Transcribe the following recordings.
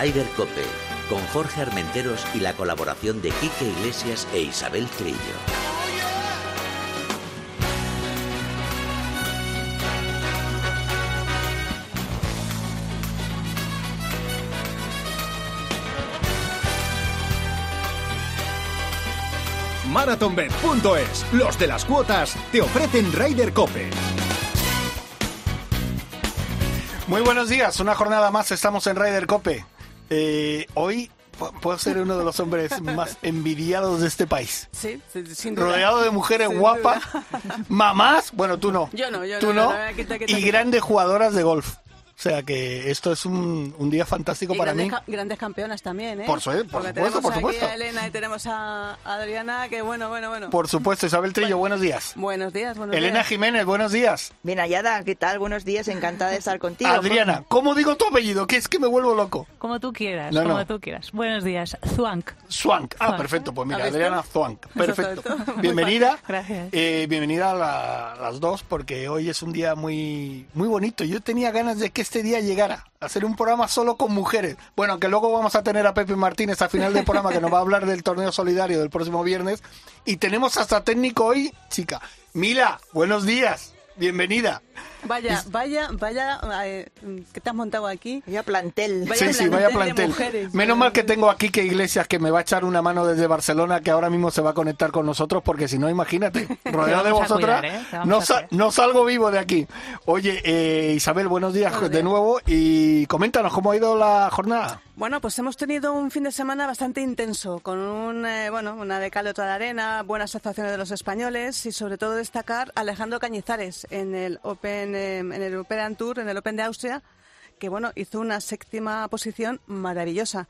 Ryder Cope, con Jorge Armenteros y la colaboración de Quique Iglesias e Isabel Trillo. MarathonBet.es, los de las cuotas, te ofrecen Ryder Cope. Muy buenos días, una jornada más, estamos en Ryder Cope. Eh, hoy pu- puedo ser uno de los hombres más envidiados de este país. Sí, sí, sin duda. Rodeado de mujeres Sin guapas, duda. mamás, bueno, tú no. Yo no, yo tú no, no, no, no, quita, quita, y quita. grandes jugadoras de golf. O sea que esto es un, un día fantástico Y para grandes, mí. ca- grandes campeonas también, ¿eh? Por su- por supuesto, tenemos por aquí supuesto. a Elena y tenemos a Adriana, que bueno, bueno, bueno. Por supuesto, Isabel Trillo, buenos días. Buenos días, buenos Elena días. Jiménez, buenos días. Bien hallada, ¿qué tal? Buenos días, encantada de estar contigo. Adriana, ¿cómo digo tu apellido? Que es que me vuelvo loco. Como tú quieras, No, como no. tú quieras. Buenos días, Zwank. Swank. Ah, perfecto. Pues mira. Adriana Swank. Perfecto. Bienvenida. Gracias. Eh, bienvenida a la- las dos porque hoy es un día muy, muy bonito. Yo tenía ganas de que este día llegara. Hacer un programa solo con mujeres. Bueno, aunque luego vamos a tener a Pepe Martínez a final del programa que nos va a hablar del torneo solidario del próximo viernes. Y tenemos hasta técnico hoy, chica. Mila, buenos días. Bienvenida. Vaya, vaya, vaya, eh, ¿qué te has montado aquí? Ya plantel. Vaya sí, sí, vaya plantel de plantel. mujeres. Menos mal que tengo aquí que Iglesias que me va a echar una mano desde Barcelona, que ahora mismo se va a conectar con nosotros, porque si no, imagínate, rodeado de vosotras, cuidar, ¿eh? No, no salgo vivo de aquí. Oye, eh, Isabel, buenos días Buenos de días. nuevo y coméntanos cómo ha ido la jornada. Bueno, pues hemos tenido un fin de semana bastante intenso, con un, eh, bueno, una de cal y otra de arena, buenas actuaciones de los españoles y sobre todo destacar a Alejandro Cañizares en el Open, en el Open Tour, en el Open de Austria, que bueno, hizo una séptima posición maravillosa.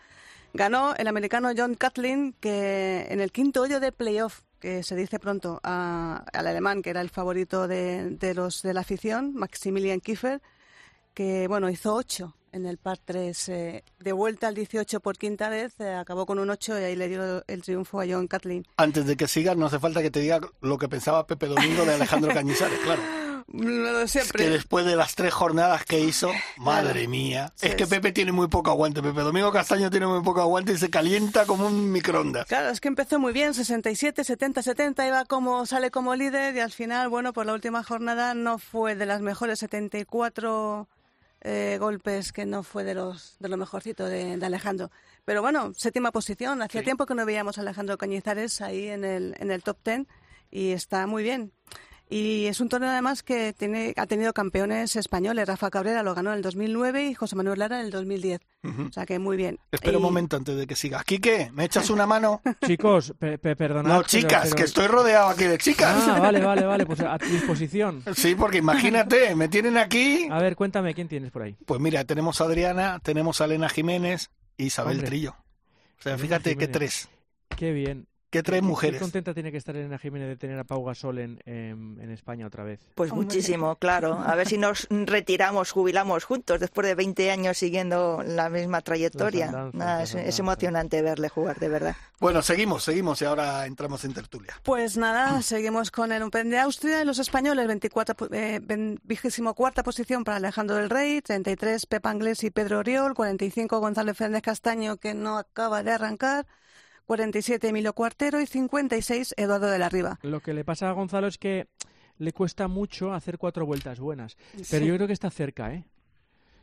Ganó el americano John Catlin, que en el quinto hoyo de playoff, que se dice pronto, a- al alemán, que era el favorito de, de los de la afición, Maximilian Kiefer, que bueno, hizo 8 en el par 3. eh, de vuelta al 18 por quinta vez, eh, acabó con un 8 y ahí le dio el triunfo a John Catlin. Antes de que sigas, no hace falta que te diga lo que pensaba Pepe Domingo de Alejandro Cañizares, claro. Lo de Es siempre. que después de las tres jornadas que hizo, madre mía, Sí, es que es- Pepe tiene muy poco aguante. Pepe Domingo Castaño tiene muy poco aguante y se calienta como un microondas. Claro, es que empezó muy bien, 67, 70, 70, iba como, sale como líder y al final, bueno, por la última jornada no fue de las mejores 74 eh, golpes, que no fue de los de lo mejorcito de, de Alejandro. Pero bueno, séptima posición, hacía Sí. tiempo que no veíamos a Alejandro Cañizares ahí en el, en el top 10 y está muy bien. Y es un torneo además que tiene, ha tenido campeones españoles. Rafa Cabrera lo ganó en el 2009 y José Manuel Lara en el 2010. O sea que muy bien. Espera un Y- momento antes de que sigas. Quique, ¿me echas una mano? Chicos, pe- pe- perdonad. No, pero- chicas, pero- que estoy rodeado aquí de chicas. Ah, vale, vale, vale, pues a tu disposición. Sí, porque imagínate, me tienen aquí. A ver, cuéntame, ¿quién tienes por ahí? Pues mira, tenemos a Adriana, tenemos a Elena Jiménez y Isabel Hombre. Trillo. O sea, fíjate qué Jiménez. tres. Qué bien. Qué tres Qué- mujeres. Qué contenta tiene que estar Elena Jiménez de tener a Pau Gasol en, en, en España otra vez. Pues Hombre. muchísimo, claro. A ver si nos retiramos, jubilamos juntos después de 20 años siguiendo la misma trayectoria. Andanzas, Nada, es, es emocionante verle jugar, de verdad. Bueno, seguimos, seguimos y ahora entramos en tertulia. Pues nada, seguimos con el Open de Austria y los españoles, 24, po- eh, ven- vigésimo cuarta posición para Alejandro del Rey, 33 Pepa Anglés y Pedro Oriol, 45 Gonzalo Fernández Castaño que no acaba de arrancar, 47 Emilio Cuartero y 56 Eduardo de la Riva. Lo que le pasa a Gonzalo es que le cuesta mucho hacer cuatro vueltas buenas. Pero yo creo que está cerca, ¿eh?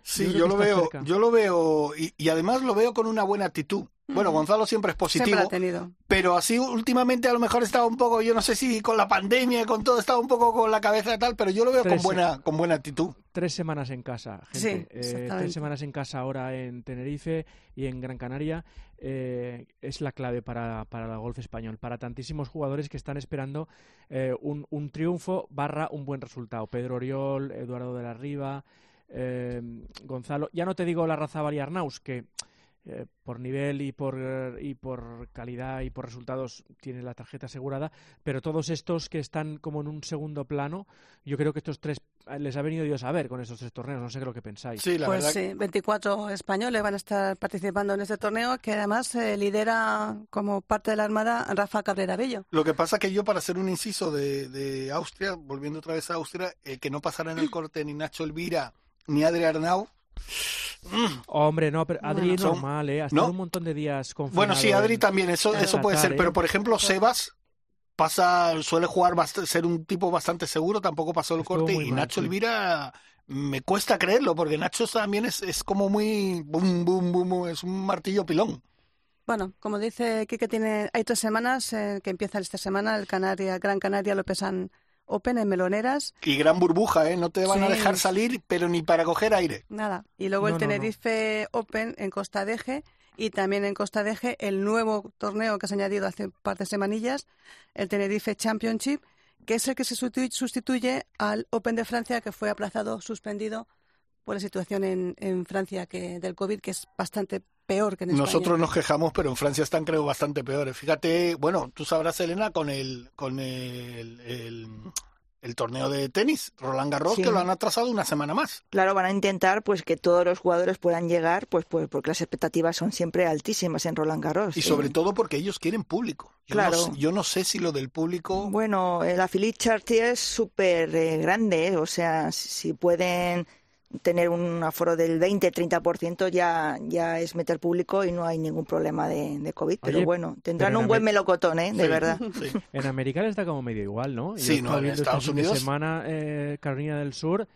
Sí, Yo lo veo, cerca. yo lo veo y, y además lo veo con una buena actitud. Bueno, Gonzalo siempre es positivo, Siempre ha tenido. pero así últimamente a lo mejor estaba un poco, yo no sé si con la pandemia y con todo estaba un poco con la cabeza y tal, pero yo lo veo con buena, con buena actitud. Tres semanas en casa, Sí, gente. Eh, tres semanas en casa ahora en Tenerife y en Gran Canaria eh, es la clave para, para el golf español, para tantísimos jugadores que están esperando eh, un, un triunfo barra un buen resultado. Pedro Oriol, Eduardo de la Riva, eh, Gonzalo. Ya no te digo la raza Bari Arnaus, que eh, por nivel y por, y por calidad y por resultados tiene la tarjeta asegurada, pero todos estos que están como en un segundo plano, yo creo que estos tres eh, les ha venido Dios a ver con estos tres torneos, no sé qué lo que pensáis. Sí, la Pues verdad. sí, 24 españoles van a estar participando en este torneo que además eh, lidera como parte de la Armada Rafa Cabrera Bello. Lo que pasa que yo, para hacer un inciso de, de Austria, volviendo otra vez a Austria, eh, que no pasara en el corte ni Nacho Elvira ni Adri Arnau, Hombre, no, pero Adri es Son- normal, ¿eh? Ha ¿No? estado un montón de días confinado. Bueno, sí, Adri en- también, eso, eso puede ser, ¿eh? pero por ejemplo, Sebas pasa, suele jugar, ser un tipo bastante seguro, tampoco pasó el Estuvo corte, y mal, Nacho sí. Elvira me cuesta creerlo, porque Nacho también es, es como muy, boom, boom, boom, boom, es un martillo pilón. Bueno, como dice Kike, tiene, hay tres semanas eh, que empieza esta semana el Canaria, Gran Canaria Lopesan Open en Meloneras. Y gran burbuja, ¿eh? No te van a dejar salir, pero ni para coger aire. Nada. Y luego No, el no, no. Tenerife Open en Costa Deje y también en Costa Deje el nuevo torneo que se ha añadido hace un par de semanillas, el Tenerife Championship, que es el que se sustitu- sustituye al Open de Francia que fue aplazado, suspendido por la situación en, en Francia que del COVID, que es bastante peor que en España. Nosotros nos quejamos, pero en Francia están creo bastante peores. Fíjate, bueno, tú sabrás, Elena, con el con el, el, el torneo de tenis, Roland Garros, Sí. que lo han atrasado una semana más. Claro, van a intentar pues que todos los jugadores puedan llegar, pues, pues porque las expectativas son siempre altísimas en Roland Garros. Y ¿eh? sobre todo porque ellos quieren público. Yo Claro. No, sé- yo no sé si lo del público... Bueno, la Philippe Chartier es súper eh, grande, ¿eh? o sea, si pueden tener un aforo del 20-30% ya, ya es meter público y no hay ningún problema de, de COVID. Pero bueno, tendrán pero un buen melocotón, ¿eh? de verdad. sí. En América le está como medio igual, ¿no? Yo Sí, no, en viendo Estados este fin de Unidos- semana eh, Carolina del Sur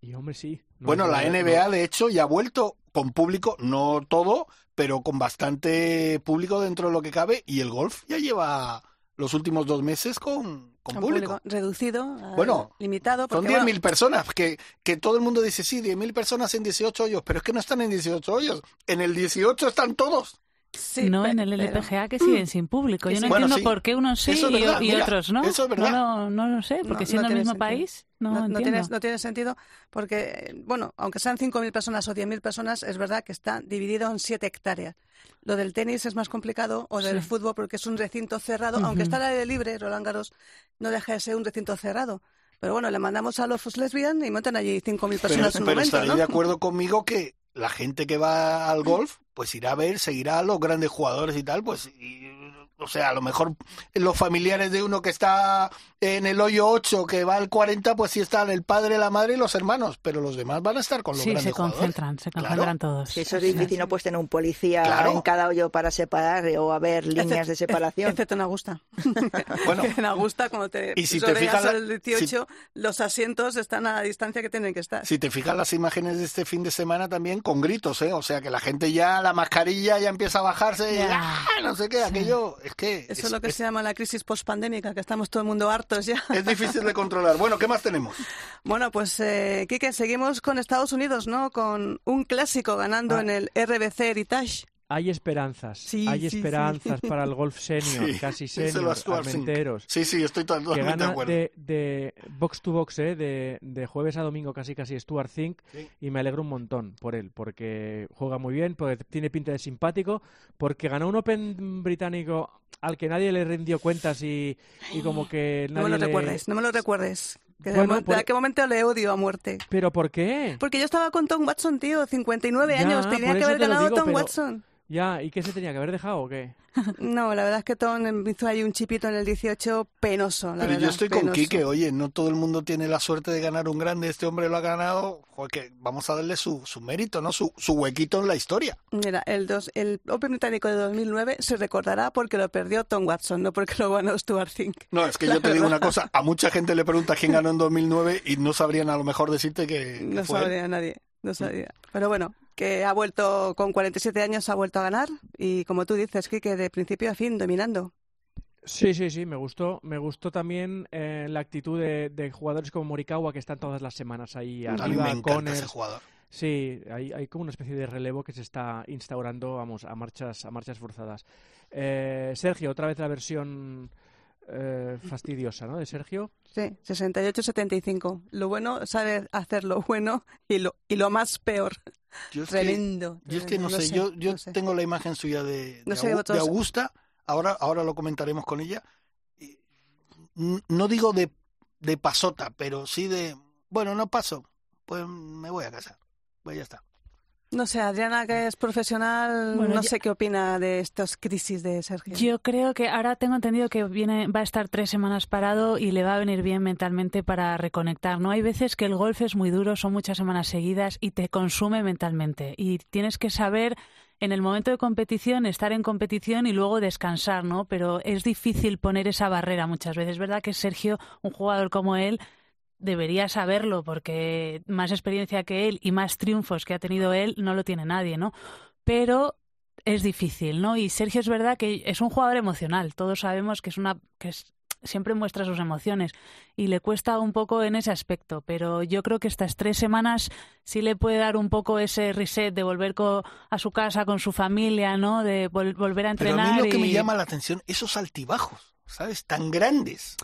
y, hombre, sí. no Bueno, la NBA, no. de hecho, ya ha vuelto con público, no todo, pero con bastante público dentro de lo que cabe, y el golf ya lleva los últimos dos meses con, con Con público. reducido, eh, Bueno, limitado. Son porque, 10.000 bueno, personas, que, que todo el mundo dice, sí, 10.000 personas en 18 hoyos, pero es que no están en 18 hoyos. En el 18 están todos. Sí, no pe- en el pero- LPGA que siguen sin público. Yo no Bueno, entiendo sí. por qué unos sí es y, verdad, y mira, otros no. eso es verdad. No, lo- no lo sé, porque No, siendo no el mismo sentido. país, no, no, no entiendo. tiene, no tiene sentido porque, bueno, aunque sean 5.000 personas o 10.000 personas, es verdad que está dividido en 7 hectáreas. Lo del tenis es más complicado, o del Sí. fútbol, porque es un recinto cerrado. Aunque está al aire libre, Roland Garros no deja de ser un recinto cerrado. Pero bueno, le mandamos a los lesbian y montan allí 5.000 Pero, personas en un pero momento, estaréis ¿no? de acuerdo conmigo que la gente que va al golf, pues irá a ver, seguirá a los grandes jugadores y tal, pues, y, o sea, a lo mejor los familiares de uno que está en el hoyo 8, que va al 40, pues sí están el padre, la madre y los hermanos, pero los demás van a estar con los Sí, grandes se jugadores. concentran, se Claro. concentran todos. Si eso es difícil, no puedes tener un policía Claro. en cada hoyo para separar o haber líneas de Excep- separación. Excepto en Augusta. Bueno. en Augusta, cuando te, Y si te fijas el 18, los asientos están a la distancia que tienen que estar. Si te fijas las imágenes de este fin de semana también con gritos, ¿eh? O sea, que la gente ya, la mascarilla ya empieza a bajarse, y, Ya. ¡ah! no sé qué, aquello, es que Eso es, lo que se llama la crisis pospandémica, que estamos todo el mundo hartos ya. es difícil de controlar. Bueno, ¿qué más tenemos? Bueno, pues, eh, Quique, seguimos con Estados Unidos, ¿no? Con un clásico ganando Ah. en el RBC Heritage. Hay esperanzas, Sí, hay sí, sí. esperanzas para el golf senior, casi senior. Armenteros. Sí, sí, estoy que totalmente de gana acuerdo. de, de box to box, ¿eh? de, de jueves a domingo casi casi Stuart Zink y me alegro un montón por él, porque juega muy bien, porque tiene pinta de simpático, porque ganó un Open británico al que nadie le rindió cuentas y, y como que No me nadie lo le- recuerdes, no me lo recuerdes. Que de Bueno, mo- de, por- aquel momento le odio a muerte. ¿Pero por qué? Porque yo estaba con Tom Watson, tío, 59 Ya, años, tenía que haber ganado digo, Tom pero- Watson. Ya, ¿y qué se tenía que haber dejado o qué? No, la verdad es que Tom hizo ahí un chipito en el 18 penoso, la Pero verdad. yo estoy con penoso. Quique, oye, no todo el mundo tiene la suerte de ganar un grande, este hombre lo ha ganado, joder, que vamos a darle su, su mérito, ¿no? Su, su huequito en la historia. Mira, el, dos, el Open británico de 2009 se recordará porque lo perdió Tom Watson, no porque lo ganó Stuart Fink. No, es que La yo te digo una cosa, a mucha gente le pregunta quién ganó en 2009 y no sabrían a lo mejor decirte que, que No fue él. sabría nadie, no sabría. Pero bueno, que ha vuelto con 47 años, ha vuelto a ganar y como tú dices, Quique, de principio a fin dominando. Sí, sí, sí, me gustó. Me gustó también eh, la actitud de, de jugadores como Morikawa que están todas las semanas ahí A mí me arriba, encanta ese jugador. Sí, hay, hay como una especie de relevo que se está instaurando, vamos, a marchas, a marchas forzadas. Eh, Sergio, otra vez la versión eh, fastidiosa, ¿no? De Sergio. Sí, 68-75. Lo bueno, sabe hacer lo bueno y lo, y lo más peor. Yo es que- Tremendo. Yo es que no, sé, yo, yo no sé. tengo la imagen suya de, de, No sé, Augu- vosotros- de Augusta, ahora, ahora lo comentaremos con ella. No digo de, de pasota, pero sí de, bueno, no paso, pues me voy a casar. Pues ya está. No sé, Adriana, que es profesional, Bueno, no yo- sé qué opina de estas crisis de Sergio. Yo creo que ahora tengo entendido que viene, va a estar tres semanas parado y le va a venir bien mentalmente para reconectar. No hay veces que el golf es muy duro, son muchas semanas seguidas y te consume mentalmente. Y tienes que saber en el momento de competición estar en competición y luego descansar, ¿no? Pero es difícil poner esa barrera muchas veces. Es verdad que Sergio, un jugador como él, debería saberlo porque más experiencia que él y más triunfos que ha tenido él no lo tiene nadie, ¿no? Pero es difícil, ¿no? Y Sergio es verdad que es un jugador emocional. Todos sabemos que es una que es- siempre muestra sus emociones y le cuesta un poco en ese aspecto, pero yo creo que estas tres semanas sí le puede dar un poco ese reset de volver co- a su casa con su familia, ¿no? De vol- volver a Pero entrenar. a mí lo que me llama la atención, esos altibajos, ¿sabes? Tan grandes.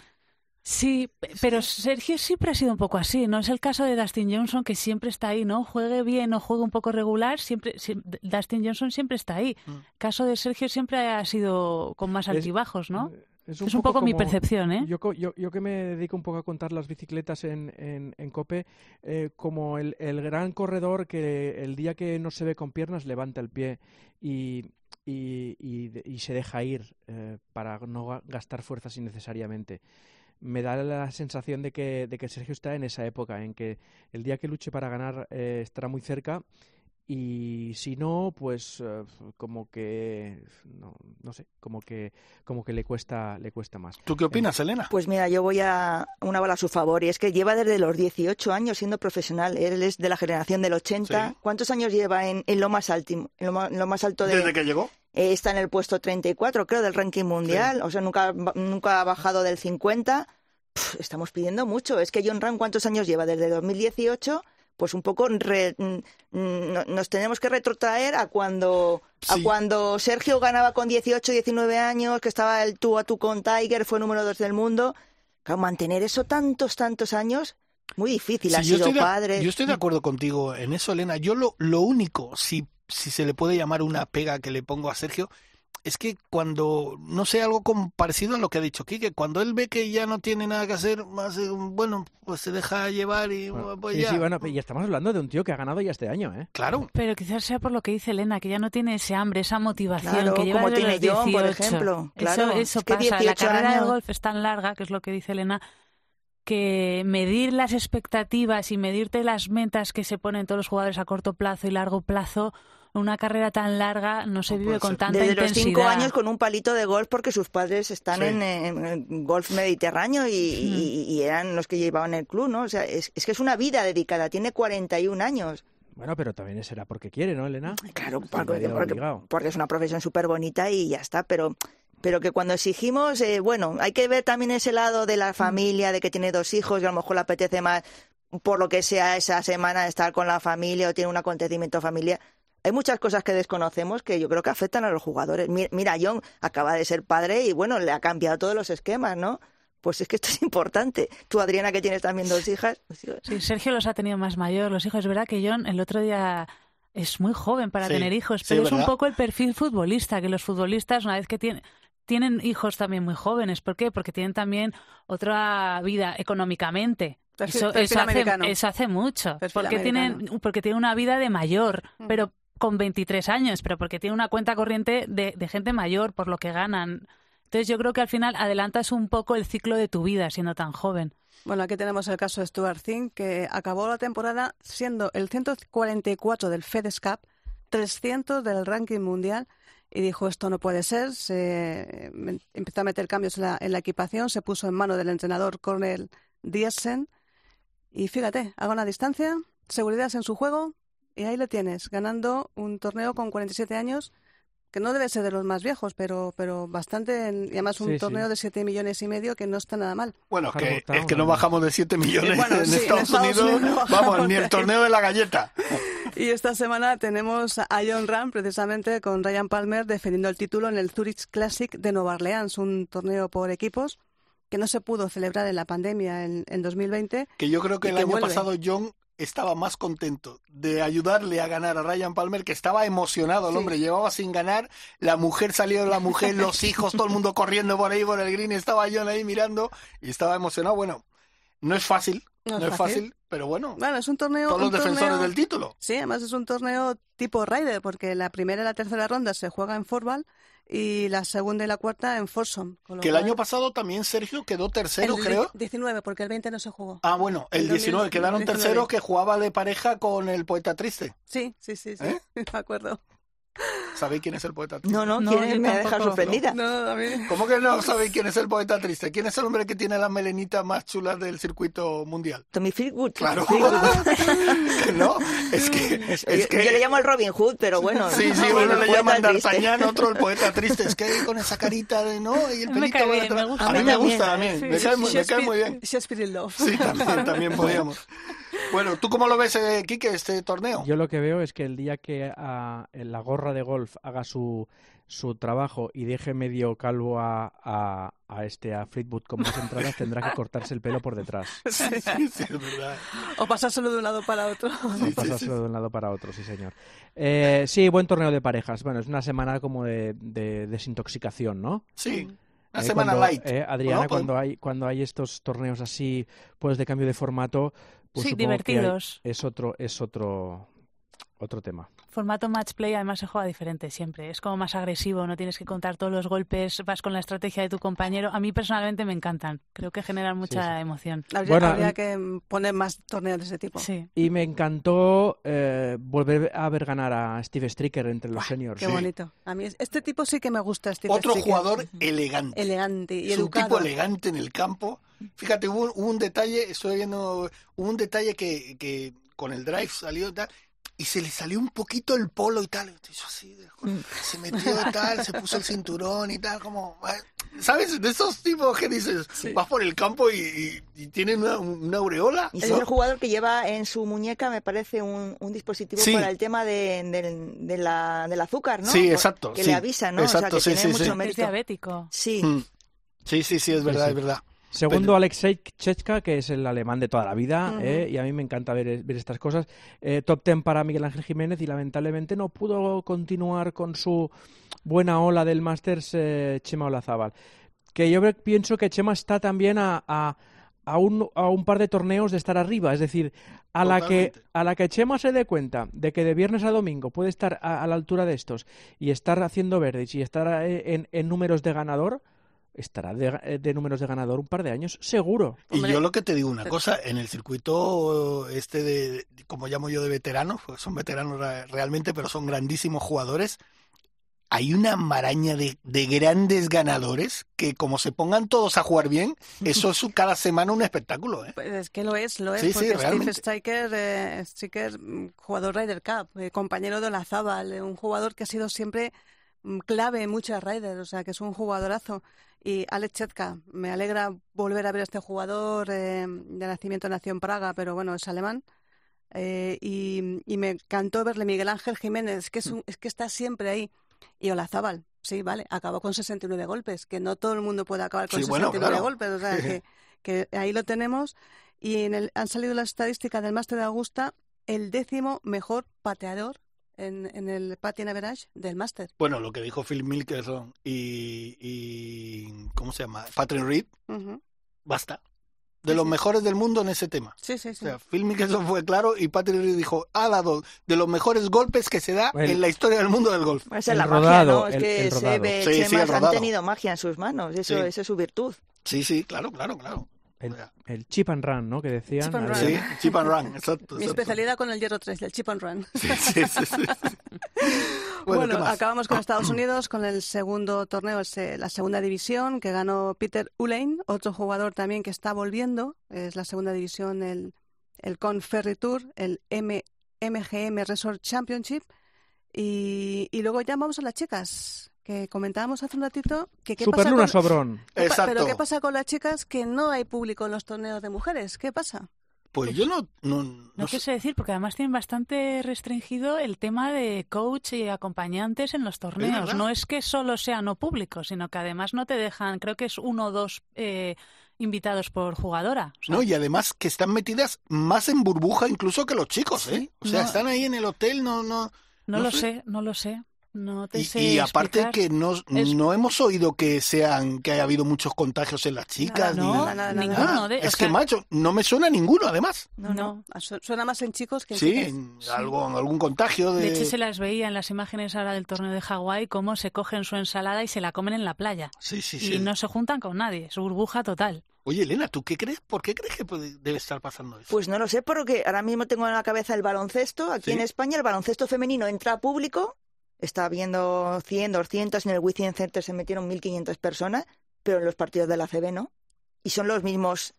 Sí, pe- pero Sergio siempre ha sido un poco así, ¿no? Es el caso de Dustin Johnson que siempre está ahí, ¿no? Juegue bien o juegue un poco regular, siempre, siem- Dustin Johnson siempre está ahí. Mm. El caso de Sergio siempre ha sido con más altibajos, ¿no? Es Es un poco mi como- percepción, ¿eh? Yo, yo, yo que me dedico un poco a contar las bicicletas en, en, en COPE, eh, como el, el gran corredor que el día que no se ve con piernas levanta el pie y, y, y se deja ir eh, para no ga- gastar fuerzas innecesariamente. Me da la sensación de que, de que Sergio está en esa época, en que el día que luche para ganar eh, estará muy cerca y si no, pues eh, como que no, no sé, como que como que le cuesta le cuesta más. ¿Tú qué opinas, Elena? Pues mira, yo voy a una bala a su favor y es que lleva desde los 18 años siendo profesional. Él es de la generación del 80. Sí. ¿Cuántos años lleva en, en lo más alto, en lo, en lo más alto de, Desde que llegó. Eh, está en el puesto 34, creo, del ranking mundial. O sea, nunca, nunca ha bajado del 50. Pff, estamos pidiendo mucho. Es que John Ram, ¿cuántos años lleva? Desde 2018. Pues un poco re- no- nos tenemos que retrotraer a cuando, a cuando Sergio ganaba con 18, 19 años, que estaba el tú a tú con Tiger, fue número dos del mundo. Claro, mantener eso tantos, tantos años, muy difícil. ha Sí, sido de, padre. yo estoy de acuerdo contigo en eso, Elena. Yo lo, lo único, si, si se le puede llamar una pega que le pongo a Sergio, es que cuando, no sé, algo como parecido a lo que ha dicho Quique, cuando él ve que ya no tiene nada que hacer, más, eh, bueno, pues se deja llevar y Bueno, pues sí, ya. sí, bueno, y estamos hablando de un tío que ha ganado ya este año, ¿eh? Claro. Pero quizás sea por lo que dice Elena, que ya no tiene ese hambre, esa motivación Claro, que lleva como desde tiene los John, por 18. ejemplo. Claro, eso eso es que pasa. La 18 carrera del años. golf es tan larga, que es lo que dice Elena, que medir las expectativas y medirte las metas que se ponen todos los jugadores a corto plazo y largo plazo, una carrera tan larga no se vive puede con tanta Desde los intensidad. cinco años con un palito de golf porque sus padres están Sí. en, golf mediterráneo y, y- y eran los que llevaban el club, ¿no? O sea, es, es que es una vida dedicada, tiene 41 años. Bueno, pero también será porque quiere, ¿no, Elena? Claro, porque, porque es una profesión súper bonita y ya está, pero pero que cuando exigimos, eh, bueno, hay que ver también ese lado de la familia, de que tiene dos hijos y a lo mejor le apetece más, por lo que sea, esa semana estar con la familia o tiene un acontecimiento familiar. Hay muchas cosas que desconocemos que yo creo que afectan a los jugadores. Mi- Mira, John acaba de ser padre y bueno, le ha cambiado todos los esquemas, ¿no? Pues es que esto es importante. Tú, Adriana, que tienes también dos hijas, pues, Sí, Sergio los ha tenido más mayor, los hijos. Es verdad que John el otro día es muy joven para Sí, tener hijos, sí, pero es un poco el perfil futbolista, que los futbolistas una vez que tienen tienen hijos también muy jóvenes. ¿Por qué? Porque tienen también otra vida económicamente. Perfil- eso, perfil eso hace, americano. eso hace mucho. Perfil Porque americano. tienen, porque tienen una vida de mayor, Mm. pero con 23 años, pero porque tienen una cuenta corriente de, de gente mayor por lo que ganan. Entonces yo creo que al final adelantas un poco el ciclo de tu vida siendo tan joven. Bueno, aquí tenemos el caso de Stuart Singh, que acabó la temporada siendo el 144 del FedEx Cup, 300 del ranking mundial, y dijo esto no puede ser. Se em- empezó a meter cambios en la, en la equipación, se puso en mano del entrenador Cornel Diesen, y fíjate, haga una distancia, seguridad en su juego, y ahí le tienes, ganando un torneo con 47 años, que no debe ser de los más viejos, pero, pero bastante, en- y además un Sí, sí. torneo de 7 millones y medio que no está nada mal. Bueno, que Town, es que no bajamos de 7 millones Bueno, en sí, en Estados, Unidos. Unidos no Vamos, ni el torneo de la galleta. Y esta semana tenemos a John Ram precisamente con Ryan Palmer defendiendo el título en el Zurich Classic de Nueva Orleans, un torneo por equipos que no se pudo celebrar en la pandemia en, en 2020. Que yo creo que el que año vuelve. pasado John estaba más contento de ayudarle a ganar a Ryan Palmer, que estaba emocionado el Sí. hombre, llevaba sin ganar, la mujer salió, la mujer, los hijos, todo el mundo corriendo por ahí por el green, estaba John ahí mirando y estaba emocionado. Bueno, No es fácil, No no, es fácil. fácil, pero bueno, Bueno, es un torneo. todos los defensores torneo- del título. Sí, además es un torneo tipo Ryder, porque la primera y la tercera ronda se juega en Forbal y la segunda y la cuarta en lo Que el año pasado también Sergio quedó tercero, el creo. 19, porque el 20 no se jugó. Ah, bueno, el el 19, quedaron 2019. terceros que jugaba de pareja con el poeta triste. Sí, sí, sí, sí. ¿Eh? Me acuerdo. ¿Sabéis quién es el poeta triste? No, no, No, me ha dejado sorprendida. No, a mí. ¿Cómo que no sabéis quién es el poeta triste? ¿Quién es el hombre que tiene las melenitas más chulas del circuito mundial? Tommy Fleetwood. Claro. ¿No? Es que... Es- yo, que... yo le llamo el Robin Hood, pero bueno. Sí, sí, no, uno le llaman triste. D'Artagnan, otro el poeta triste. Es que con esa carita de no y el Me pelito cae por bien, me gusta. A mí A mí me gusta también. Sí. Me cae, muy- me cae muy bien. Shakespeare in Love. Sí, también, también podíamos. Bueno, ¿tú cómo lo ves, eh, Quique, este torneo? Yo lo que veo es que el día que ah, la gorra de golf haga su, su trabajo y deje medio calvo a, a, a este a Fleetwood con más entradas, tendrá que cortarse el pelo por detrás. Sí, sí, sí, es verdad. O pasárselo de un lado para otro. No pasárselo de un lado para otro, sí, señor. Eh, sí, buen torneo de parejas. Bueno, es una semana como de, de desintoxicación, ¿no? Sí, una Eh, semana cuando- light. eh, Adriana, ¿no? cuando hay cuando hay estos torneos así, pues de cambio de formato, pues Sí, divertidos. es otro es otro otro tema. Formato match play además se juega diferente siempre. Es como más agresivo, no tienes que contar todos los golpes, vas con la estrategia de tu compañero. A mí personalmente me encantan. Creo que generan mucha sí. emoción. Habría, Bueno, habría que poner más torneos de ese tipo. Sí. Y me encantó eh, volver a ver ganar a Steve Stricker entre los seniors. Qué Sí. bonito. A mí es- este tipo sí que me gusta. Steve Otro Stricker. jugador elegante. elegante y es un tipo elegante en el campo. Fíjate, hubo, hubo un detalle, estoy viendo, hubo un detalle que, que con el drive salió y tal, y se le salió un poquito el polo y tal. y así, se metió tal, se puso el cinturón y tal, como, eh, ¿sabes? De esos tipos que dices, vas por el campo y, y, y tienen una, una aureola. Y es ¿no? el jugador que lleva en su muñeca, me parece, un, un dispositivo Sí. para el tema de, del- de la, del azúcar, ¿no? Sí, exacto, Que sí. le avisa, ¿no? Exacto, o sea, sí, que tiene sí, mucho sí. Es mérito. diabético. Sí. Mm. Sí, sí, sí, es verdad, sí. es verdad. Segundo, Alexei Chechka, que es el alemán de toda la vida, eh, y a mí me encanta ver, ver estas cosas. Eh, top 10 para Miguel Ángel Jiménez y lamentablemente no pudo continuar con su buena ola del Masters eh, Chema Olazábal. Que yo pienso que Chema está también a, a, a un, a un par de torneos de estar arriba, es decir, a la, que, a la que Chema se dé cuenta de que de viernes a domingo puede estar a, a la altura de estos y estar haciendo verdes y estar eh, en, en números de ganador, estará de, eh, de números de ganador un par de años, seguro. Y Hombre, yo lo que te digo una cosa, en el circuito este de, como llamo yo, de veteranos, pues son veteranos ra- realmente, pero son grandísimos jugadores, hay una maraña de, de grandes ganadores que como se pongan todos a jugar bien, eso es cada semana un espectáculo. ¿eh? Pues es que lo es, lo es, Sí, sí, porque Steve. Striker, eh, Striker, mm, jugador Ryder Cup, eh, compañero de Olazábal, eh, un jugador que ha sido siempre clave en muchas Ryder, o sea que es un jugadorazo. Y Alex Chetka, me alegra volver a ver a este jugador eh, de nacimiento nació en Praga, pero bueno, es alemán. Eh, y, y me encantó verle Miguel Ángel Jiménez, que es, un- es que está siempre ahí. Y Olazábal, sí, vale, acabó con 69 golpes, que no todo el mundo puede acabar con Sí, bueno, 69 claro. golpes, o sea que, que ahí lo tenemos. Y en el, han salido las estadísticas del Máster de Augusta, el décimo mejor pateador en, en el patin average del Máster. Bueno, lo que dijo Phil Mickelson y, y ¿cómo se llama? Patrick Reed, basta. De Sí, los sí. mejores del mundo en ese tema. Sí, sí, O sí. sea, Phil Mickelson fue claro y Patrick Reed dijo, ha dado de los mejores golpes que se da en la historia del mundo del golf. Esa El es la magia, ¿no? Es el- que el se ve, Sí, han tenido magia en sus manos, eso, Sí. esa es su virtud. Sí, sí, claro, claro, claro. El, el chip and run, ¿no? Que decían. Chip and run. Sí, chip and run, exacto. Mi exacto. especialidad con el Hierro 3, el chip and run. Sí, sí, sí, sí. Bueno, acabamos con Estados Unidos con el segundo torneo, es, la segunda división, que ganó Peter Ulein, otro jugador también que está volviendo. Es la segunda división, el, el Conferry Tour, el M, MGM Resort Championship. Y, y luego ya vamos a las chicas, que comentábamos hace un ratito que qué pasa Superluna con- Sobrón. ¿qué pa- Exacto. Pero ¿qué pasa con las chicas que no hay público en los torneos de mujeres? ¿Qué pasa? Pues yo no, no, No no te sé. sé decir, porque además tienen bastante restringido el tema de coach y acompañantes en los torneos. No es que solo sea no público, sino que además no te dejan, creo que es uno o dos eh, invitados por jugadora. O sea, No, y además que están metidas más en burbuja incluso que los chicos, ¿eh? O sea, no. están ahí en el hotel, no, no. no no lo sé. sé, no lo sé. No te Y, sé y aparte explicar. que no, Es- no hemos oído que sean que haya habido muchos contagios en las chicas. no, ni nada, nada, ni ninguno nada. de- o es sea- que, macho, no me suena ninguno, además. No, no. Su- Suena más en chicos que en Sí, chicas. en algo, en algún contagio de... De hecho, se las veía en las imágenes ahora del torneo de Hawái, cómo se cogen su ensalada y se la comen en la playa. Sí, sí, Y sí. no se juntan con nadie, es burbuja total. Oye, Elena, ¿tú qué crees? ¿Por qué crees que puede- debe estar pasando eso? Pues no lo sé, porque ahora mismo tengo en la cabeza el baloncesto. Aquí Sí. en España el baloncesto femenino entra a público, está viendo 100, 200, en el Wizzing Center se metieron 1.500 personas, pero en los partidos de la CB no. Y son los mismos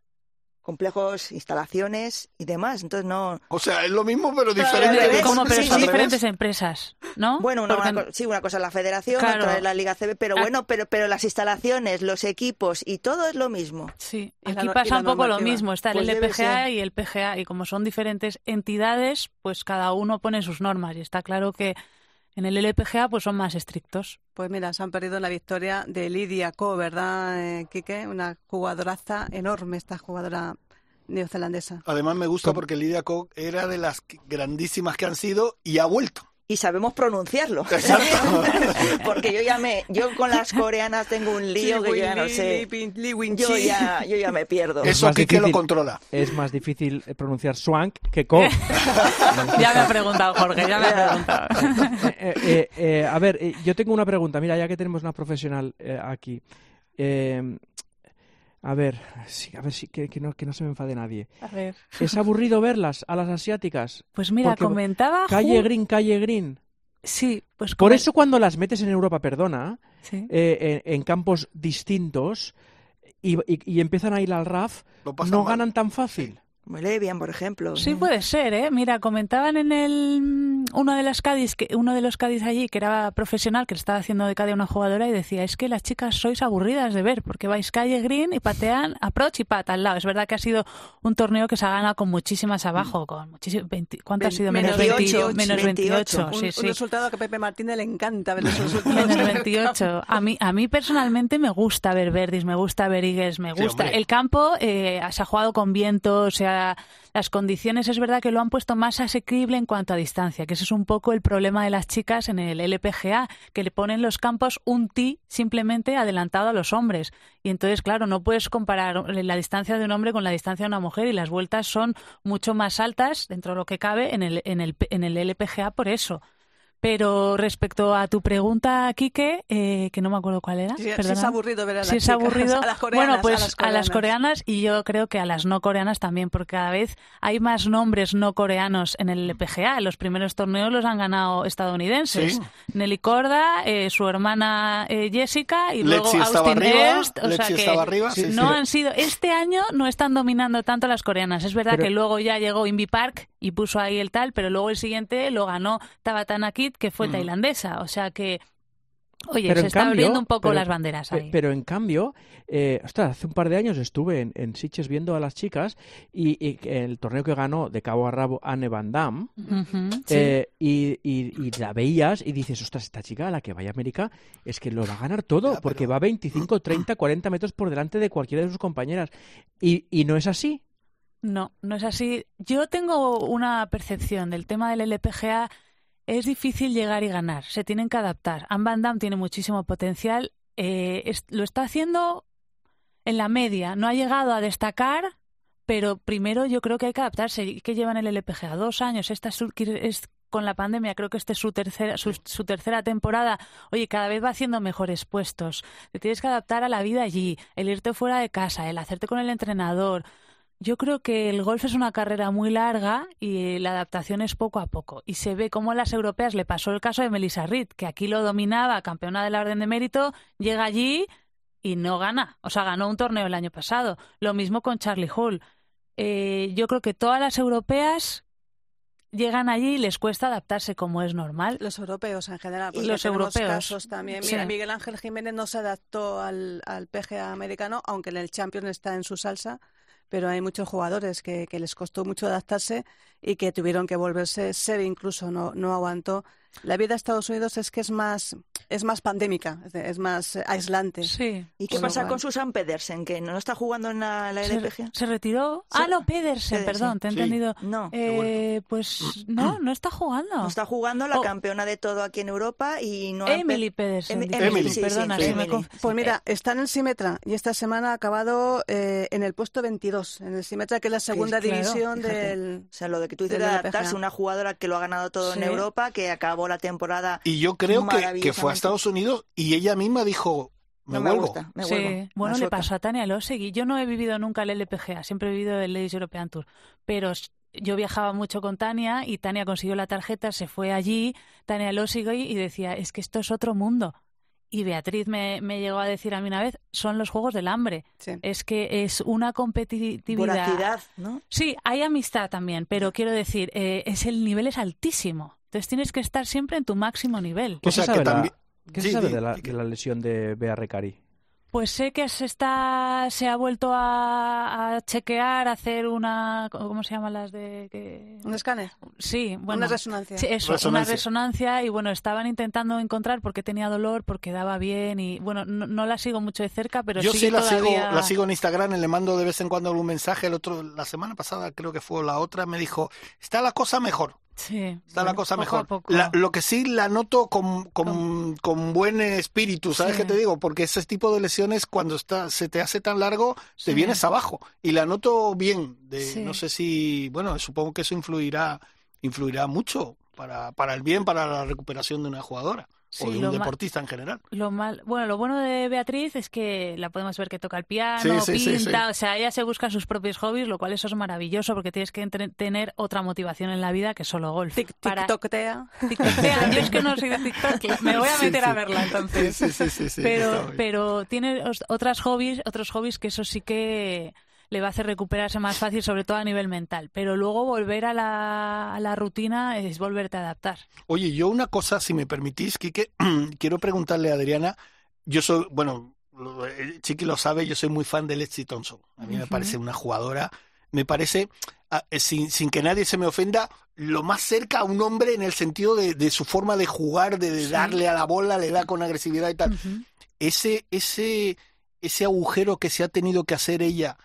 complejos, instalaciones y demás. Entonces no... O sea, es lo mismo, pero diferente. ¿Cómo? Pero sí, son sí. diferentes empresas, ¿no? Bueno, una, Porque- una sí, una cosa es la federación, Claro. otra es la Liga CB, pero Ah. bueno, pero, pero las instalaciones, los equipos y todo es lo mismo. Sí, la aquí pasa un poco lo mismo. Está el Pues LPGA y el PGA, y como son diferentes entidades, pues cada uno pone sus normas. Y está claro que en el LPGA pues son más estrictos. Pues mira, se han perdido la victoria de Lidia Ko, ¿verdad, eh, Quique? Una jugadoraza enorme, esta jugadora neozelandesa. Además me gusta porque Lidia Koch era de las grandísimas que han sido y ha vuelto. Y sabemos pronunciarlo. Exacto. Porque yo ya me, yo con las coreanas tengo un lío que yo ya no sé. Yo ya, yo ya me pierdo. Eso más que, lo controla. Es más difícil eh, pronunciar swank que co. ya me ha preguntado Jorge, ya me ha preguntado. Eh, eh, eh, a ver, eh, yo tengo una pregunta. Mira, ya que tenemos una profesional eh, aquí. Eh, a ver, sí, a ver si que, que no, que no se me enfade nadie. A ver. ¿Es aburrido verlas a las asiáticas? Pues mira, Porque comentaba... Calle Ju- green, calle green. Sí, pues Por eso cuando las metes en Europa, perdona, Sí. eh, en, en campos distintos y, y- y empiezan a ir al RAF, no mal. ganan tan fácil. Muy Levian, por ejemplo. Sí puede ser, ¿eh? Mira, comentaban en el mm, uno de los Cádiz, que uno de los Cádiz allí que era profesional, que le estaba haciendo de Cádiz a una jugadora y decía, es que las chicas sois aburridas de ver, porque vais calle green y patean approach y pat al lado. Es verdad que ha sido un torneo que se ha ganado con muchísimas abajo, con muchísimas, ¿cuánto ha sido? menos 28, menos 28. 28, Un, sí, un sí. resultado que a Pepe Martínez le encanta ver esos resultados. Menos 28. A mí, a mí personalmente me gusta ver Verdis, me gusta ver Eagles, me gusta. el campo eh, se ha jugado con viento, o las condiciones es verdad que lo han puesto más asequible en cuanto a distancia, que ese es un poco el problema de las chicas en el LPGA, que le ponen los campos un tee simplemente adelantado a los hombres. Y entonces, claro, no puedes comparar la distancia de un hombre con la distancia de una mujer y las vueltas son mucho más altas dentro de lo que cabe en el, en el, en el LPGA por eso. Pero respecto a tu pregunta, Quique, eh, que no me acuerdo cuál era. Sí, sí perdona. es aburrido ver a las Si es chicas, aburrido. a las coreanas, bueno, pues a las a las coreanas. y yo creo que a las no coreanas también, porque cada vez hay más nombres no coreanos en el LPGA. Los primeros torneos los han ganado estadounidenses. Sí. Nelly Corda, eh, su hermana eh, Jessica y luego Austin Hurst. O Lexi sea que estaba arriba, sí, no sí. han sido. Este año no están dominando tanto las coreanas. Es verdad Pero- que luego ya llegó Invi Park y puso ahí el tal, pero luego el siguiente lo ganó Tabatana Kid, que fue Mm. tailandesa. O sea que. Oye, Pero se en está cambio- abriendo un poco pero- las banderas ahí. Pero en cambio, eh, ostras, hace un par de años estuve en, en Sitges viendo a las chicas y, y el torneo que ganó de cabo a rabo Anne Van Damme. Eh, y, y- y la veías y dices, ostras, esta chica a la que vaya a América es que lo va a ganar todo, Ya, porque pero- va 25, 30, 40 metros por delante de cualquiera de sus compañeras. Y, y no es así. No, no es así. Yo tengo una percepción del tema del LPGA. Es difícil llegar y ganar. Se tienen que adaptar. Anne Van Damme tiene muchísimo potencial. eh, lo está haciendo en la media. No ha llegado a destacar, pero primero yo creo que hay que adaptarse. que llevan el LPGA? Dos años. Esta es, es con la pandemia. Creo que esta es su tercera, su, su tercera temporada. Oye, cada vez va haciendo mejores puestos. Te tienes que adaptar a la vida allí. El irte fuera de casa, el hacerte con el entrenador. Yo creo que el golf es una carrera muy larga y la adaptación es poco a poco. Y se ve cómo a las europeas le pasó el caso de Melissa Reed, que aquí lo dominaba, campeona de la Orden de Mérito, llega allí y no gana. O sea, ganó un torneo el año pasado. Lo mismo con Charlie Hull. Eh, yo creo que todas las europeas llegan allí y les cuesta adaptarse como es normal. Los europeos en general. porque Los europeos. casos también. Sí. Mira, Miguel Ángel Jiménez no se adaptó al, al PGA americano, aunque en el Champions está en su salsa, pero hay muchos jugadores que, les costó mucho adaptarse y que tuvieron que volverse. Seve incluso no, no aguantó. La vida de Estados Unidos es que es más, es más pandémica, es, más eh, aislante. Sí. ¿Y qué pasa cual- con Susan Pedersen, que no está jugando en la, la Se, LPGA? se retiró. Se- Ah, no, Pedersen, Pedersen. perdón, te he Sí. entendido. No, Eh, pues no, no está jugando. no está jugando la Oh. campeona de todo aquí en Europa y no ha Emily Pedersen. Dices Emily, sí, perdona, sí, sí me Emily. conf- Pues mira, está en el Simetra y esta semana ha acabado eh, en el puesto 22, en el Simetra, que es la segunda claro, división fíjate. del... O sea, lo de que tú dices de adaptarse, una jugadora que lo ha ganado todo en. Europa, que acabó la temporada. Y yo creo que, que fue a. Estados Unidos y ella misma dijo, me No me vuelvo. gusta, me Sí, vuelvo. bueno, le pasó a Tania Losegui. Yo no he vivido nunca el LPGA, siempre he vivido el Ladies European Tour, pero yo viajaba mucho con Tania y Tania consiguió la tarjeta, se fue allí, Tania Losegui y decía, es que esto es otro mundo. Y Beatriz me, me llegó a decir a mí una vez, son los Juegos del Hambre. Sí. Es que es una competitividad. Voracidad, ¿no? Sí, hay amistad también, pero quiero decir, eh, es el nivel es altísimo. Entonces tienes que estar siempre en tu máximo nivel. ¿Qué O sea se que también- ¿qué Sí, se sabe de, la, di- de la lesión de Bea Recari? Pues sé que se está, se ha vuelto a, a chequear, a hacer una, ¿cómo se llaman las de? Que... ¿Un escáner? Sí, bueno, Una resonancia. sí, eso, una Resonancia. resonancia y bueno, estaban intentando encontrar porque tenía dolor, porque daba bien y bueno, no, no la sigo mucho de cerca, pero Yo sigue sí la sigo, todavía... la sigo en Instagram, le mando de vez en cuando algún mensaje. El otro, la semana pasada creo que fue la otra, me dijo, está la cosa mejor. Sí, Está la cosa mejor. La- lo que sí la noto con, con, con buen espíritu, ¿sabes Sí. qué te digo? Porque ese tipo de lesiones, cuando está, se te hace tan largo, te vienes abajo. Y la noto bien. De, Sí. No sé si, bueno, supongo que eso influirá, influirá mucho para, para el bien, para la recuperación de una jugadora. Sí, o de lo un deportista en general. Lo mal, bueno, lo bueno de Beatriz es que la podemos ver que toca el piano, Sí, pinta, sí. o sea, ella se busca sus propios hobbies, lo cual eso es maravilloso porque tienes que tener otra motivación en la vida que solo golf. Tic- Para- TikToktea. TikTokea, yo es que no soy de TikTok, me voy a meter sí. a verla entonces. Sí, sí, sí, pero, pero tiene otras hobbies, otros hobbies que eso sí que le va a hacer recuperarse más fácil, sobre todo a nivel mental. Pero luego volver a la, a la rutina es volverte a adaptar. Oye, yo una cosa, si me permitís, Quique, quiero preguntarle a Adriana. Yo soy, bueno, eh, Chiqui lo sabe, yo soy muy fan de Lexi Thompson. A mí me parece una jugadora, me parece, ah, eh, sin, sin que nadie se me ofenda, lo más cerca a un hombre en el sentido de, de su forma de jugar, de, de Sí. darle a la bola, le da con agresividad y tal. Ese, ese, ese agujero que se ha tenido que hacer ella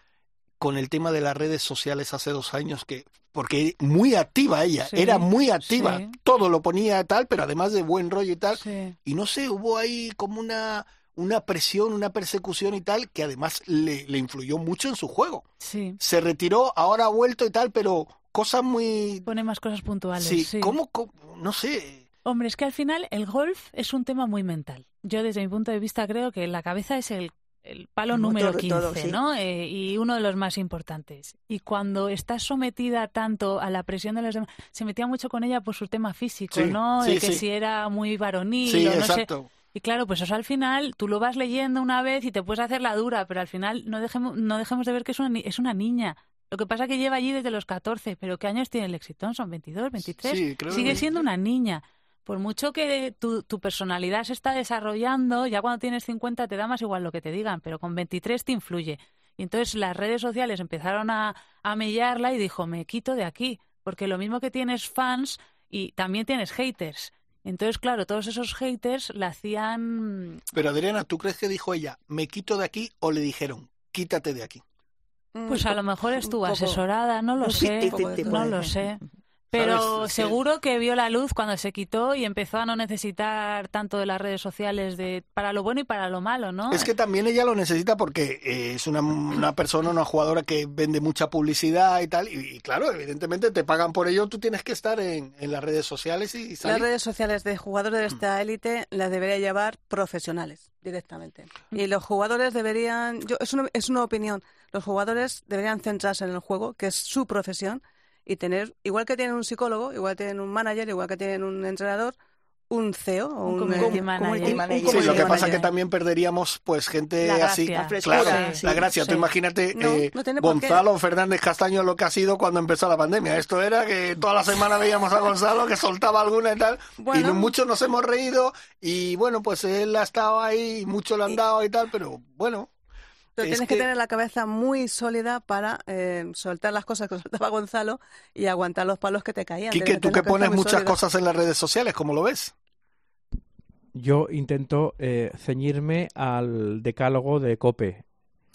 con el tema de las redes sociales hace dos años, que porque muy activa ella, Sí, era muy activa, sí. todo lo ponía tal, pero además de buen rollo y tal, Sí. y no sé, hubo ahí como una, una presión, una persecución y tal, que además le, le influyó mucho en su juego. Se retiró, ahora ha vuelto y tal, pero cosas muy... Pone más cosas puntuales. Sí, sí. ¿cómo, cómo? No sé. Hombre, es que al final el golf es un tema muy mental. Yo desde mi punto de vista creo que la cabeza es el, el palo número 15, todo, sí. ¿no? Eh, y uno de los más importantes. Y cuando estás sometida tanto a la presión de los demás, se metía mucho con ella por su tema físico, Sí, ¿no? sí, de que si era muy varonil Sí, o no sé. exacto. Y claro, pues eso al final tú lo vas leyendo una vez y te puedes hacer la dura, pero al final no dejemos, no dejemos de ver que es una, es una niña. Lo que pasa es que lleva allí desde los 14, pero ¿qué años tiene el éxito? ¿Son 22, 23? Sí, creo que Sigue 23. siendo una niña. Por mucho que tu, tu personalidad se está desarrollando, ya cuando tienes 50 te da más igual lo que te digan, pero con 23 te influye. Y entonces las redes sociales empezaron a, a mellarla y dijo, me quito de aquí, porque lo mismo que tienes fans y también tienes haters. Entonces, claro, todos esos haters la hacían... Pero Adriana, ¿tú crees que dijo ella, me quito de aquí o le dijeron, quítate de aquí? Pues a lo mejor estuvo poco- asesorada, no lo sé, 50-50 no lo sé. Pero seguro que vio la luz cuando se quitó y empezó a no necesitar tanto de las redes sociales de para lo bueno y para lo malo, ¿no? Es que también ella lo necesita porque eh, es una, una persona, una jugadora que vende mucha publicidad y tal. Y, y claro, evidentemente te pagan por ello, tú tienes que estar en, en las redes sociales y Las salir. redes sociales de jugadores de Mm. esta élite las debería llevar profesionales directamente. Y los jugadores deberían, yo es una, es una opinión, los jugadores deberían centrarse en el juego, que es su profesión, y tener, igual que tienen un psicólogo, igual que tienen un manager, igual que tienen un entrenador, un CEO o Un un, community manager. Sí, lo que pasa es que también perderíamos pues gente La así. La Claro, sí, la gracia. Tú sí. imagínate No, eh, no tiene por qué. Gonzalo Fernández Castaño lo que ha sido cuando empezó la pandemia. Esto era que toda la semana veíamos a Gonzalo que soltaba alguna y tal. Bueno. Y muchos nos hemos reído. Y bueno, pues él ha estado ahí y muchos lo han dado y tal. Pero bueno, Pero Es tienes que... que- tener la cabeza muy sólida para eh, soltar las cosas que soltaba Gonzalo y aguantar los palos que te caían. Quique, tú que pones muchas sólida. cosas en las redes sociales, ¿cómo lo ves? yo intento eh, ceñirme al decálogo de COPE.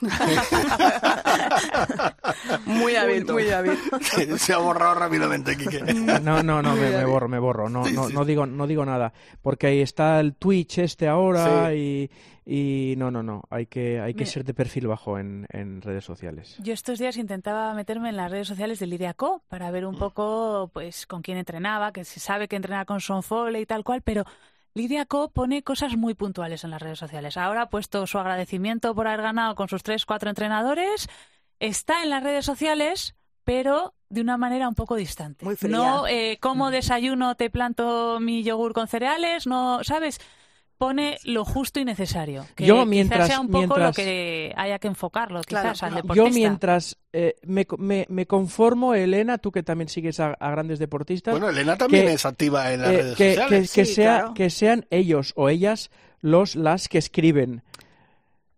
muy hábil, muy hábil. Se ha borrado rápidamente, Quique. No, no, no, me, me borro, me borro. No, no, no digo, no digo nada, porque ahí está el Twitch este ahora y, y no, no, no. Hay que, hay que Mira. ser de perfil bajo en, en redes sociales. Yo estos días intentaba meterme en las redes sociales de Lidia Co para ver un poco pues con quién entrenaba, que se sabe que entrena con Sonfole y tal cual, pero Lidia Co pone cosas muy puntuales en las redes sociales. Ahora ha puesto su agradecimiento por haber ganado con sus tres, cuatro entrenadores. Está en las redes sociales, pero de una manera un poco distante. Muy fría. No, eh, como desayuno te planto mi yogur con cereales, no, ¿sabes? Pone lo justo y necesario. Que Yo quizás mientras- sea un poco lo que haya que enfocarlo, Claro, quizás, al claro. deportista. Yo mientras eh, me, me, me conformo, Elena, tú que también sigues a, a grandes deportistas, Bueno, Elena también que- es activa en las eh, redes que, sociales. que- que Sí, sea, claro. que sean ellos o ellas los las que escriben,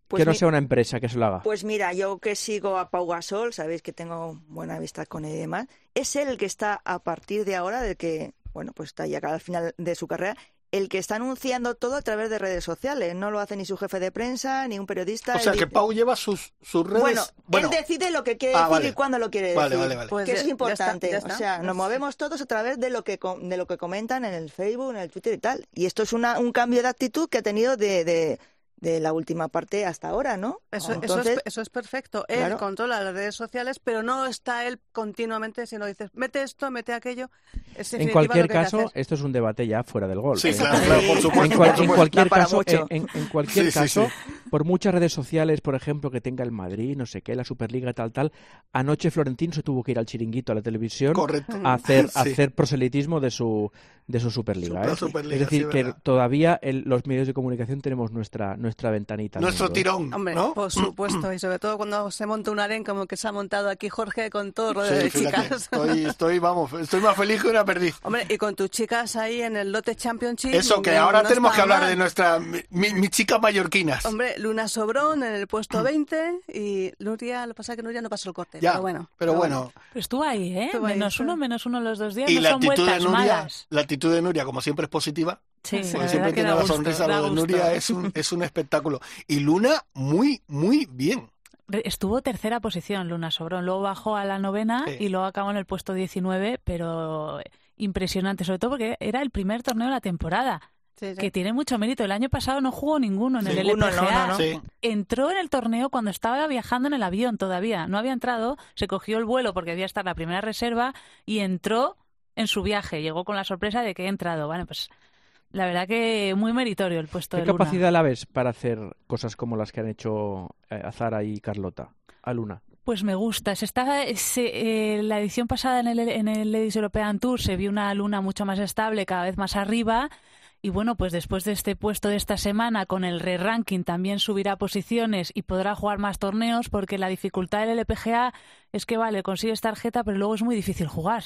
Pues que no mi- sea una empresa que se lo haga. Pues mira, yo que sigo a Pau Gasol, sabéis que tengo buena vista con él y demás, es él el que está a partir de ahora, del que, bueno, pues está ya al final de su carrera, el que está anunciando todo a través de redes sociales. No lo hace ni su jefe de prensa, ni un periodista. o sea, que Pau lleva sus, sus redes... Bueno, bueno, él decide lo que quiere Ah, decir vale. y cuándo lo quiere Vale, decir. vale, vale. Pues que ya- eso es ya importante. está, ya O sea, nos Pues- movemos todos a través de lo que com- de lo que comentan en el Facebook, en el Twitter y tal. Y esto es una, un cambio de actitud que ha tenido de, de, de la última parte hasta ahora, ¿no? Eso, eso Entonces, es, eso es perfecto. Él Claro. controla las redes sociales, pero no está él continuamente, sino dices, mete esto, mete aquello. Es En cualquier caso, esto es un debate ya fuera del gol. Sí, ¿eh? claro, claro, por En supuesto. en, cual- por en supuesto. cualquier Da para caso, en, en cualquier Sí, caso, sí. por muchas redes sociales, por ejemplo, que tenga el Madrid, no sé qué, la Superliga, tal, tal, anoche Florentino se tuvo que ir al chiringuito, a la televisión, Correcto. a hacer, a hacer proselitismo de su de su Superliga. Super- ¿eh? Superliga, es decir, sí, que todavía el- los medios de comunicación tenemos nuestra nuestra ventanita. Nuestro tirón, Hombre, ¿no? por supuesto, y sobre todo cuando se monta un aren como que se ha montado aquí Jorge con todo rodeo Sí, de fíjate, chicas. estoy, estoy, vamos, estoy más feliz que una perdiz. Hombre, y con tus chicas ahí en el Lote Championship. Eso, que ahora no tenemos que hablar mal. de nuestra, mi, mi- mis chicas mallorquinas. Hombre, Luna Sobrón en el puesto 20 y Nuria, lo que pasa es que Nuria no pasó el corte, ya, pero bueno. pero bueno. Pero estuvo ahí, ¿eh? Estuvo ahí, menos sí. uno, menos uno los dos días. Y no la son actitud de vueltas Nuria, malas. la actitud de Nuria, como siempre, es positiva. Sí, Porque la siempre verdad que tiene la gusto, sonrisa. da Lo de. Nuria es un, es un espectáculo. Y Luna, muy, muy bien. Estuvo tercera posición Luna Sobrón, luego bajó a la novena Sí. y luego acabó en el puesto 19, pero impresionante, sobre todo porque era el primer torneo de la temporada, Sí, sí. que tiene mucho mérito. El año pasado no jugó ninguno en el Ninguno, no, LPGA. no, no. Sí. Entró en el torneo cuando estaba viajando en el avión todavía. No había entrado, se cogió el vuelo porque debía estar la primera reserva y entró en su viaje. Llegó con la sorpresa de que he entrado. Bueno, pues la verdad que muy meritorio el puesto ¿Qué de Luna. capacidad la ves para hacer cosas como las que han hecho eh, Azara y Carlota? A Luna. Pues me gusta. Se se- eh, la edición pasada en el, en el Ladies European Tour se vio una luna mucho más estable, cada vez más arriba. Y bueno, pues después de este puesto de esta semana, con el re-ranking también subirá posiciones y podrá jugar más torneos, porque la dificultad del LPGA es que, vale, consigues tarjeta, pero luego es muy difícil jugar.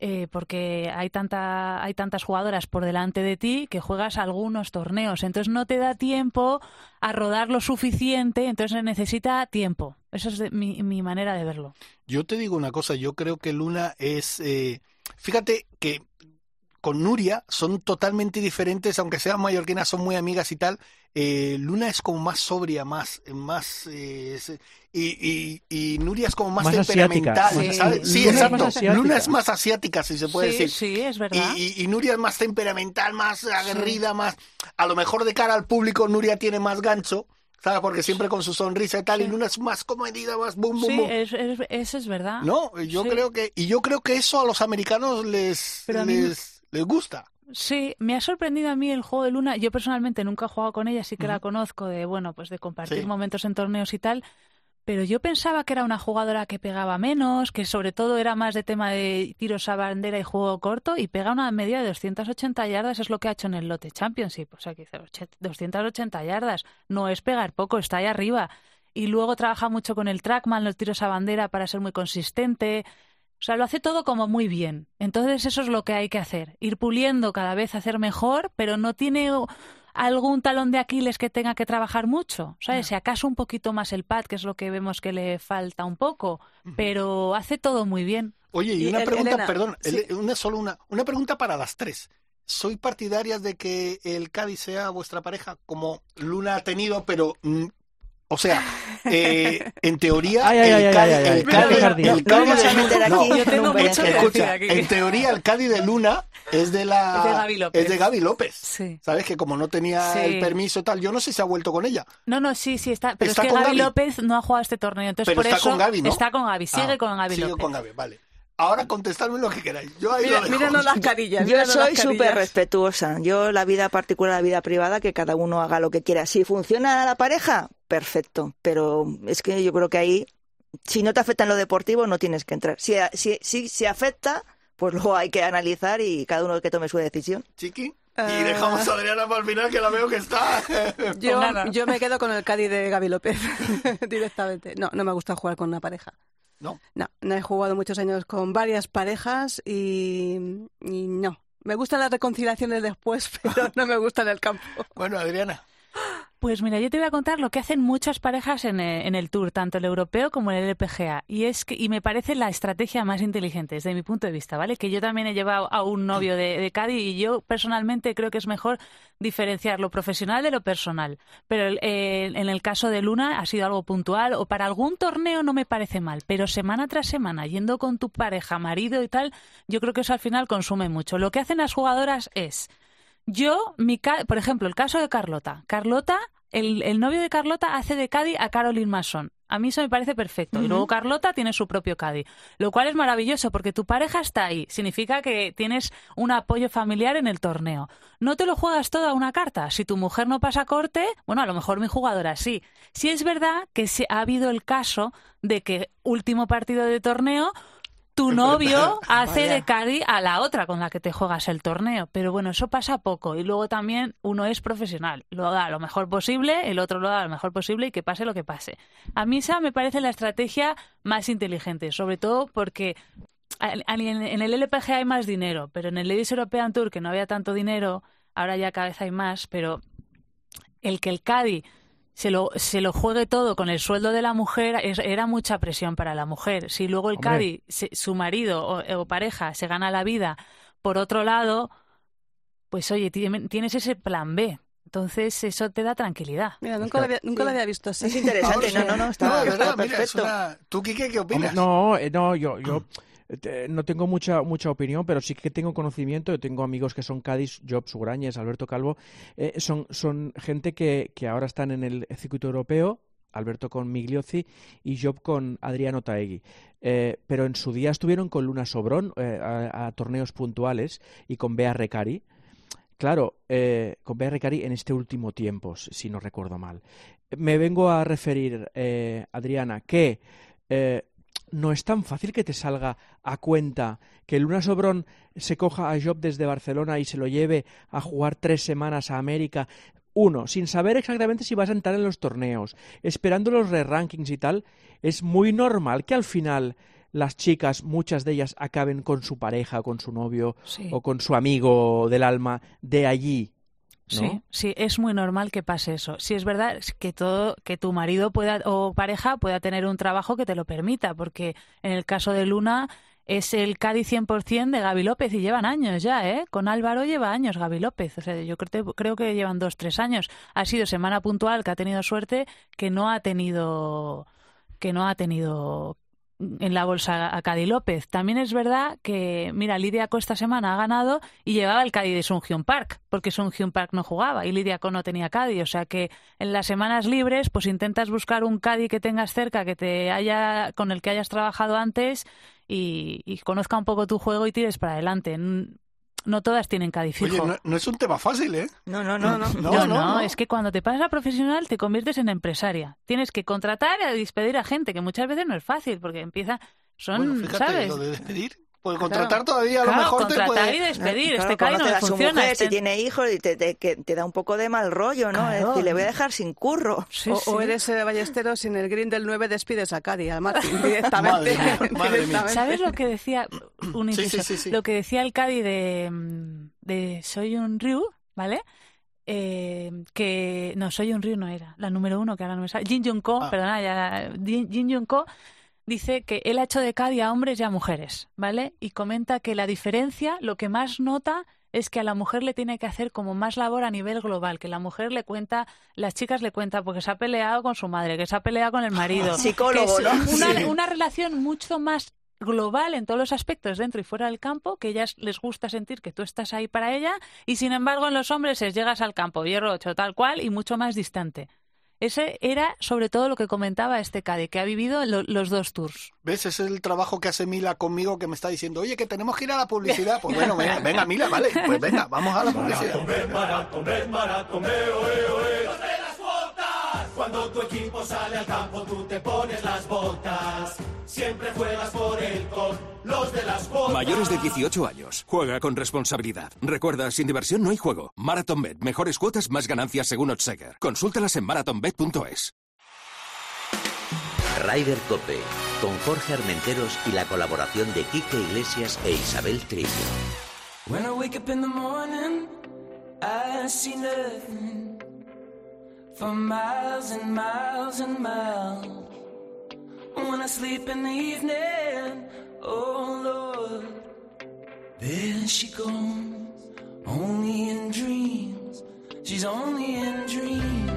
Eh, porque hay, tanta, hay tantas jugadoras por delante de ti que juegas algunos torneos. Entonces no te da tiempo a rodar lo suficiente, entonces necesita tiempo. Esa es de- mi, mi manera de verlo. Yo te digo una cosa, yo creo que Luna es... eh, fíjate que con Nuria son totalmente diferentes, aunque sean mallorquinas, son muy amigas y tal. Eh, Luna es como más sobria, más... más eh, y, y, y Nuria es como más, Más asiática, temperamental, más- ¿sabes? Sí, Luna es exacto. más asiática. Luna es más asiática, si se puede sí, decir. sí, es verdad. Y, y- y Nuria es más temperamental, más aguerrida, más... A lo mejor de cara al público Nuria tiene más gancho, ¿sabes? Porque siempre con su sonrisa y tal, y Sí. Luna es más comedida, más bum, bum, Sí, bum. es, es- eso es verdad. No, yo Sí. creo que... Y yo creo que eso a los americanos les, Pero a mí- les, les gusta. Sí, me ha sorprendido a mí el juego de Luna. Yo personalmente nunca he jugado con ella, sí que la Ujú. conozco de, bueno, pues de compartir Sí. momentos en torneos y tal. Pero yo pensaba que era una jugadora que pegaba menos, que sobre todo era más de tema de tiros a bandera y juego corto, y pega una media de 280 yardas, es lo que ha hecho en el Lote Championship. O sea, que dice, "Oche, 280 yardas, no es pegar poco, está ahí arriba. Y luego trabaja mucho con el trackman, los tiros a bandera para ser muy consistente. O sea, lo hace todo como muy bien. Entonces eso es lo que hay que hacer. Ir puliendo cada vez, hacer mejor, pero no tiene algún talón de Aquiles que tenga que trabajar mucho. ¿Sabes? Si acaso un poquito más el pad, que es lo que vemos que le falta un poco, pero hace todo muy bien. Oye, y, Y una El- pregunta, Elena, perdón, sí. Una solo una, una pregunta para las tres. soy partidarias de que el Cádiz sea vuestra pareja, como Luna ha tenido, pero mm, o sea, eh, en teoría, el Cádiz, de Luna- aquí no, Yo tengo nombres. mucho que escucha, decir aquí. en teoría el Cádiz de Luna es de la Es de Gaby López. es de Gaby López. Sí. Sabes que como no tenía Sí. el permiso tal, yo no sé si ha vuelto con ella. No, no, sí, sí está. Pero Está es que con Gaby Gaby. López no ha jugado este torneo, entonces Pero por está eso con Gaby, ¿no? está con Gaby, sigue Ah, con Gaby sigue López. con Gaby, vale. Ahora contestadme lo que queráis. Yo ahí Mira, lo dejo. míranos las carillas. Yo soy súper respetuosa. Yo la vida particular, la vida privada, que cada uno haga lo que quiera. Si funciona la pareja, perfecto. Pero es que yo creo que ahí, si no te afecta en lo deportivo, no tienes que entrar. Si, si, si se afecta, pues luego hay que analizar y cada uno que tome su decisión. Chiqui. Y dejamos a Adriana para el final, que la veo que está. Yo, Pues yo me quedo con el Cádiz de Gaby López directamente. No, no me gusta jugar con una pareja. No. No, no he jugado muchos años con varias parejas y, y no. Me gustan las reconciliaciones después, pero no me gusta en el campo. Bueno, Adriana. Pues mira, yo te voy a contar lo que hacen muchas parejas en el, en el Tour, tanto el europeo como el LPGA. Y es que, y me parece la estrategia más inteligente desde mi punto de vista, ¿vale? Que yo también he llevado a un novio de, de Cádiz y yo personalmente creo que es mejor diferenciar lo profesional de lo personal. Pero eh, en el caso de Luna ha sido algo puntual o para algún torneo no me parece mal, pero semana tras semana yendo con tu pareja, marido y tal, yo creo que eso al final consume mucho. Lo que hacen las jugadoras es yo, mi ca- por ejemplo, el caso de Carlota. Carlota, el, el novio de Carlota hace de Cádiz a Caroline Mason. A mí eso me parece perfecto. Y luego Carlota tiene su propio Cádiz. Lo cual es maravilloso porque tu pareja está ahí. Significa que tienes un apoyo familiar en el torneo. No te lo juegas todo a una carta. Si tu mujer no pasa corte, bueno, a lo mejor mi jugadora sí. Si es verdad que se, ha habido el caso de que último partido de torneo tu novio hace Vaya. de Cádiz a la otra con la que te juegas el torneo. Pero bueno, eso pasa poco. Y luego también uno es profesional. Lo da lo mejor posible, el otro lo da lo mejor posible y que pase lo que pase. A mí esa me parece la estrategia más inteligente, sobre todo porque en el LPG hay más dinero, pero en el Ladies European Tour, que no había tanto dinero, ahora ya cada vez hay más, pero el que el Cádiz se lo, se lo juegue todo con el sueldo de la mujer es- era mucha presión para la mujer. Si luego el Hombre. Cádiz, se- su marido o, o pareja se gana la vida por otro lado, pues oye, tiene- tienes ese plan B. Entonces eso te da tranquilidad. Mira, nunca, lo había, nunca lo había visto así. Es interesante, no, no, no, está, No, de está verdad, mira, es perfecto. una... ¿Tú, Quique, qué opinas? Hombre, no, eh, no, yo, yo eh, no tengo mucha mucha opinión, pero sí que tengo conocimiento. Yo tengo amigos que son Cádiz, Job Sugrañes, Alberto Calvo. eh, son, son gente que, que ahora están en el circuito europeo. Alberto con Migliozzi y Job con Adriano Taegui. Eh, pero en su día estuvieron con Luna Sobrón eh, a, torneos puntuales y con Bea Recari. Claro, con Bea Recari en este último tiempo, si no recuerdo mal. Me vengo a referir, Adriana, que no es tan fácil que te salga a cuenta que Luna Sobrón se coja a Job desde Barcelona y se lo lleve a jugar tres semanas a América. Uno, sin saber exactamente si vas a entrar en los torneos, esperando los re-rankings y tal, es muy normal que al final las chicas, muchas de ellas, acaben con su pareja, con su novio Sí. o con su amigo del alma de allí. ¿No? Sí, sí, es muy normal que pase eso. Si es verdad es que todo, que tu marido pueda o pareja pueda tener un trabajo que te lo permita, porque en el caso de Luna es el Cádiz 100% de Gaby López y llevan años ya, ¿eh? Con Álvaro lleva años Gaby López, o sea, yo creo, creo que llevan dos, tres años. Ha sido semana puntual que ha tenido suerte que no ha tenido que no ha tenido en la bolsa a Cádiz López. También es verdad que, mira, Lidia Co esta semana ha ganado y llevaba el Cádiz de Sun Hyun Park, porque Sun Hyun Park no jugaba y Lidia Co no tenía Cádiz. O sea que en las semanas libres, pues intentas buscar un Cádiz que tengas cerca, que te haya, con el que hayas trabajado antes y, y conozca un poco tu juego y tires para adelante. No todas tienen Cádiz fijo. Oye, no, no es un tema fácil, ¿eh? No, no, no, no. No, No, no, es que cuando te pasas a profesional te conviertes en empresaria. Tienes que contratar y a despedir a gente, que muchas veces no es fácil, porque empieza, son, Bueno, fíjate, ¿sabes? lo de despedir. Pues Claro. contratar todavía a lo Claro, mejor te contratar puede... y despedir. Claro, este Cádiz no su funciona. mujer, este- si tiene hijos, y te, te- que te da un poco de mal rollo, ¿no? Es Claro. decir, le voy a dejar sin curro. Sí, o, sí. o eres eh, ballestero sin el green del 9 despides a Martín, Madre directamente. madre directamente. ¿Sabes lo que decía un Sí, inciso? sí, sí, sí. Lo que decía el Cádiz de, de Soy un Ryu, ¿vale? Eh, que no, Soy un Ryu no era, la número uno que ahora no me sale. Jin Jun Ko, Ah. perdona, ya, Jin, Jin Jun Ko dice que él ha hecho de Cádiz a hombres y a mujeres, ¿vale? Y comenta que la diferencia, lo que más nota es que a la mujer le tiene que hacer como más labor a nivel global, que la mujer le cuenta, las chicas le cuentan porque se ha peleado con su madre, que se ha peleado con el marido. Psicólogo, que es ¿no? Una, Sí. una relación mucho más global en todos los aspectos dentro y fuera del campo, que ellas les gusta sentir que tú estás ahí para ella, y sin embargo en los hombres es llegas al campo, hierro 8, tal cual, y mucho más distante. Ese era sobre todo lo que comentaba este Cade, que ha vivido lo- los dos tours. ¿Ves? Ese es el trabajo que hace Mila conmigo que me está diciendo, oye, que tenemos que ir a la publicidad. Pues bueno, venga, venga, Mila, vale. Pues venga, vamos a la publicidad. Cuando tu equipo sale al campo, tú te pones las botas. Siempre juegas por él con los de las botas. Mayores de 18 años. Juega con responsabilidad. Recuerda, sin diversión no hay juego. MarathonBet. Mejores cuotas, más ganancias según Odseger. Consúltalas en marathonbet.es. Ryder Cope, con Jorge Armenteros y la colaboración de Quique Iglesias e Isabel Trillo. When I wake up in the morning, I see nothing for miles and miles and miles. When I sleep in the evening, oh Lord, there she goes, only in dreams. She's only in dreams.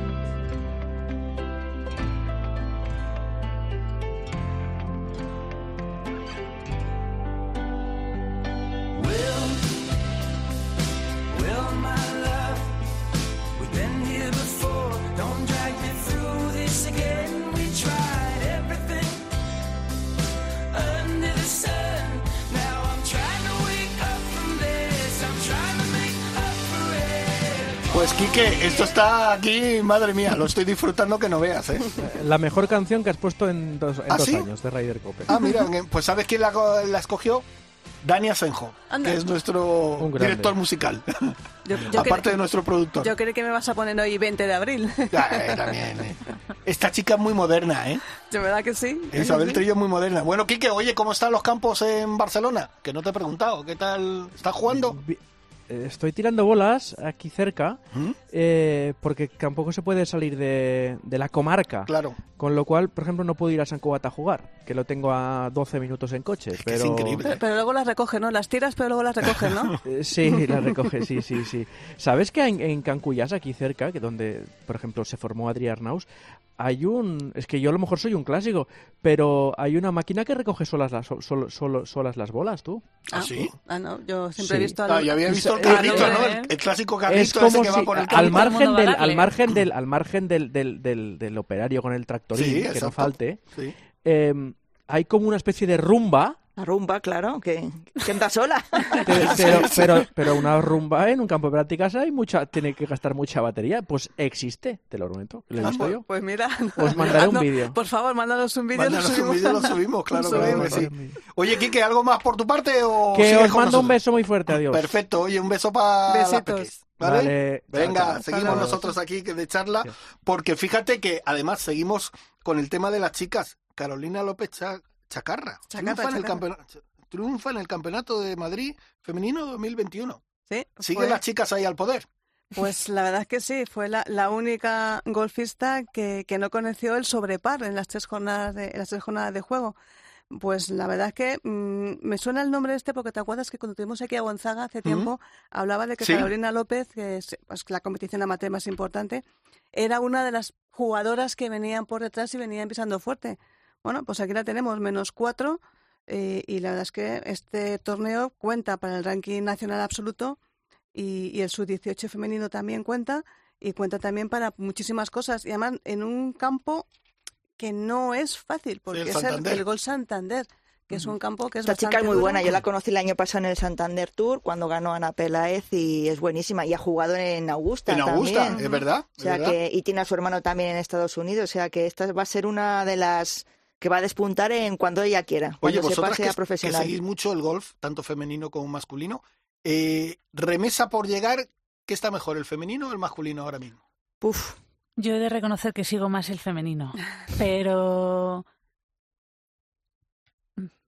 Quique, esto está aquí, madre mía, lo estoy disfrutando que no veas, ¿eh? La mejor canción que has puesto en dos, en ¿Ah, dos sí? años de Ryder Cope. Ah, mira, pues ¿sabes quién la, co- la escogió? Dani Asenjo, Anda. que es nuestro director musical, Yo, yo aparte de nuestro productor. yo creo que me vas a poner hoy 20 de abril. Ya, eh, también, eh. Esta chica es muy moderna, ¿eh? ¿De verdad que sí? Isabel Sí. Trillo es muy moderna. Bueno, Quique, oye, ¿cómo están los campos en Barcelona? Que no te he preguntado, ¿qué tal? ¿Estás jugando? Estoy tirando bolas aquí cerca ¿Mm? eh, porque tampoco se puede salir de, de la comarca. Claro. Con lo cual, por ejemplo, no puedo ir a San Cugat a jugar, que lo tengo a 12 minutos en coche. que pero... es increíble. Pero, pero luego las recoge, ¿no? Las tiras, pero luego las recoge, ¿no? Eh, Sí, la recoge, sí, sí, sí. ¿Sabes que en, en Cancuyás, aquí cerca, que donde, por ejemplo, se formó Adrià Arnaus, hay un... Es que yo a lo mejor soy un clásico, pero hay una máquina que recoge solas las, solo- solo- solas las bolas, tú. ¿Ah, sí? Ah, no, yo siempre Sí. he visto Ah, los- yo había visto el carrito, ¿no? eh. El, el clásico Es carrito ese que va si por el al margen va del, al margen del, al margen del, del, del, del operario con el tractorín, Sí, que exacto. no falte, Sí. eh, hay como una especie de rumba La rumba, claro, que, que anda sola. Pero, pero, pero, pero una rumba en un campo de prácticas hay mucha, tiene que gastar mucha batería. Pues existe, te lo prometo, he visto yo. Pues mira. Os mandaré un no, vídeo. Por favor, mándanos un vídeo. y lo Mándanos un subimos. vídeo, lo subimos, claro, Lo claro que subimos. sí. Oye, Quique, ¿algo más por tu parte o Que os mando un beso muy fuerte, adiós. Perfecto, oye, un beso para Besitos. ¿vale? Vale, Venga, seguimos nosotros aquí que de charla, porque fíjate que además seguimos con el tema de las chicas. Carolina López Chacarra, Chacarra, triunfa, en el campeonato, triunfa en el campeonato de Madrid femenino 2021. Sí, Siguen fue- las chicas ahí al poder. Pues la verdad es que sí, fue la, la única golfista que, que no conoció el sobrepar en las tres jornadas de, en las tres jornadas de juego. Pues la verdad es que mm, me suena el nombre este porque te acuerdas que cuando tuvimos aquí a Gonzaga hace tiempo hablaba de que Sí. Carolina López, que es pues, la competición amateur más importante, era una de las jugadoras que venían por detrás y venían pisando fuerte. Bueno, pues aquí la tenemos, menos cuatro, eh, y la verdad es que este torneo cuenta para el ranking nacional absoluto y, y el sub-18 femenino también cuenta y cuenta también para muchísimas cosas y además en un campo que no es fácil porque el es el, Gol Santander que es un campo que es Esta chica es muy duro. buena. Yo la conocí el año pasado en el Santander Tour cuando ganó Ana Peláez y es buenísima. Y ha jugado en Augusta En Augusta, también. es verdad. O sea es verdad. que, y tiene a su hermano también en Estados Unidos. O sea que esta va a ser una de las que va a despuntar en cuando ella quiera, Oye, cuando se vosotras pase que, a que profesional. seguís mucho el golf, tanto femenino como masculino, eh, remesa por llegar, ¿qué está mejor, el femenino o el masculino ahora mismo? Uf, Yo he de reconocer que sigo más el femenino, pero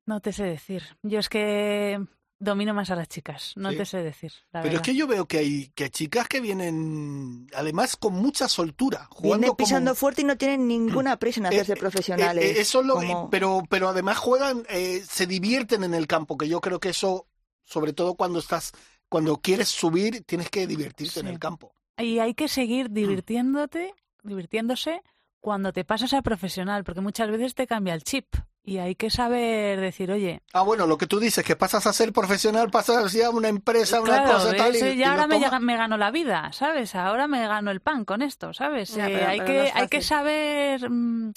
no te sé decir. Yo es que domino más a las chicas, no Sí. te sé decir. La Pero es que yo veo que hay, que hay chicas que vienen, además, con mucha soltura, jugando viene como- pisando fuerte y no tienen ninguna prisa en hacerse Eh, profesionales. eh, eh, eso lo- como- pero, pero además juegan, eh, se divierten en el campo, que yo creo que eso, sobre todo cuando estás cuando quieres subir tienes que divertirte en el campo. Y hay que seguir Mm. divirtiéndote, divirtiéndose cuando te pasas a profesional, porque muchas veces te cambia el chip. Y hay que saber decir, oye, Ah, bueno, lo que tú dices, que pasas a ser profesional, pasas ya a una empresa, una claro, cosa tal. y- y ya lo ahora me, llega- me gano la vida, ¿sabes? Ahora me gano el pan con esto, ¿sabes? Ya, Eh, pero- hay, pero que, no hay que saber mm,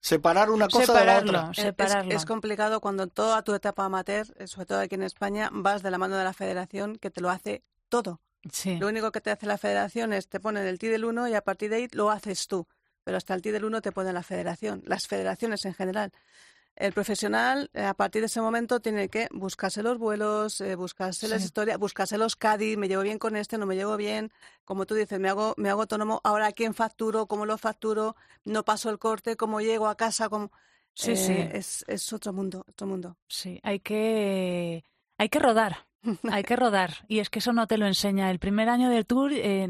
Separar una cosa de la otra. Es- es, complicado cuando toda tu etapa amateur, eh, sobre todo aquí en España, vas de la mano de la federación que te lo hace todo. Sí. Lo único que te hace la federación es te ponen el TI del 1 y a partir de ahí lo haces tú. Pero hasta el del 1 te pone la federación, las federaciones en general. El profesional, eh, a partir de ese momento, tiene que buscarse los vuelos, eh, buscarse las historias, buscarse los CADI, me llevo bien con este, no me llevo bien. Como tú dices, me hago, me hago autónomo, ahora a quién facturo, cómo lo facturo, no paso el corte, cómo llego a casa, cómo... Sí, Eh, sí. Es, es otro mundo, otro mundo. Sí, hay que, hay que rodar. Hay que rodar. Y es que eso no te lo enseña. El primer año del tour eh,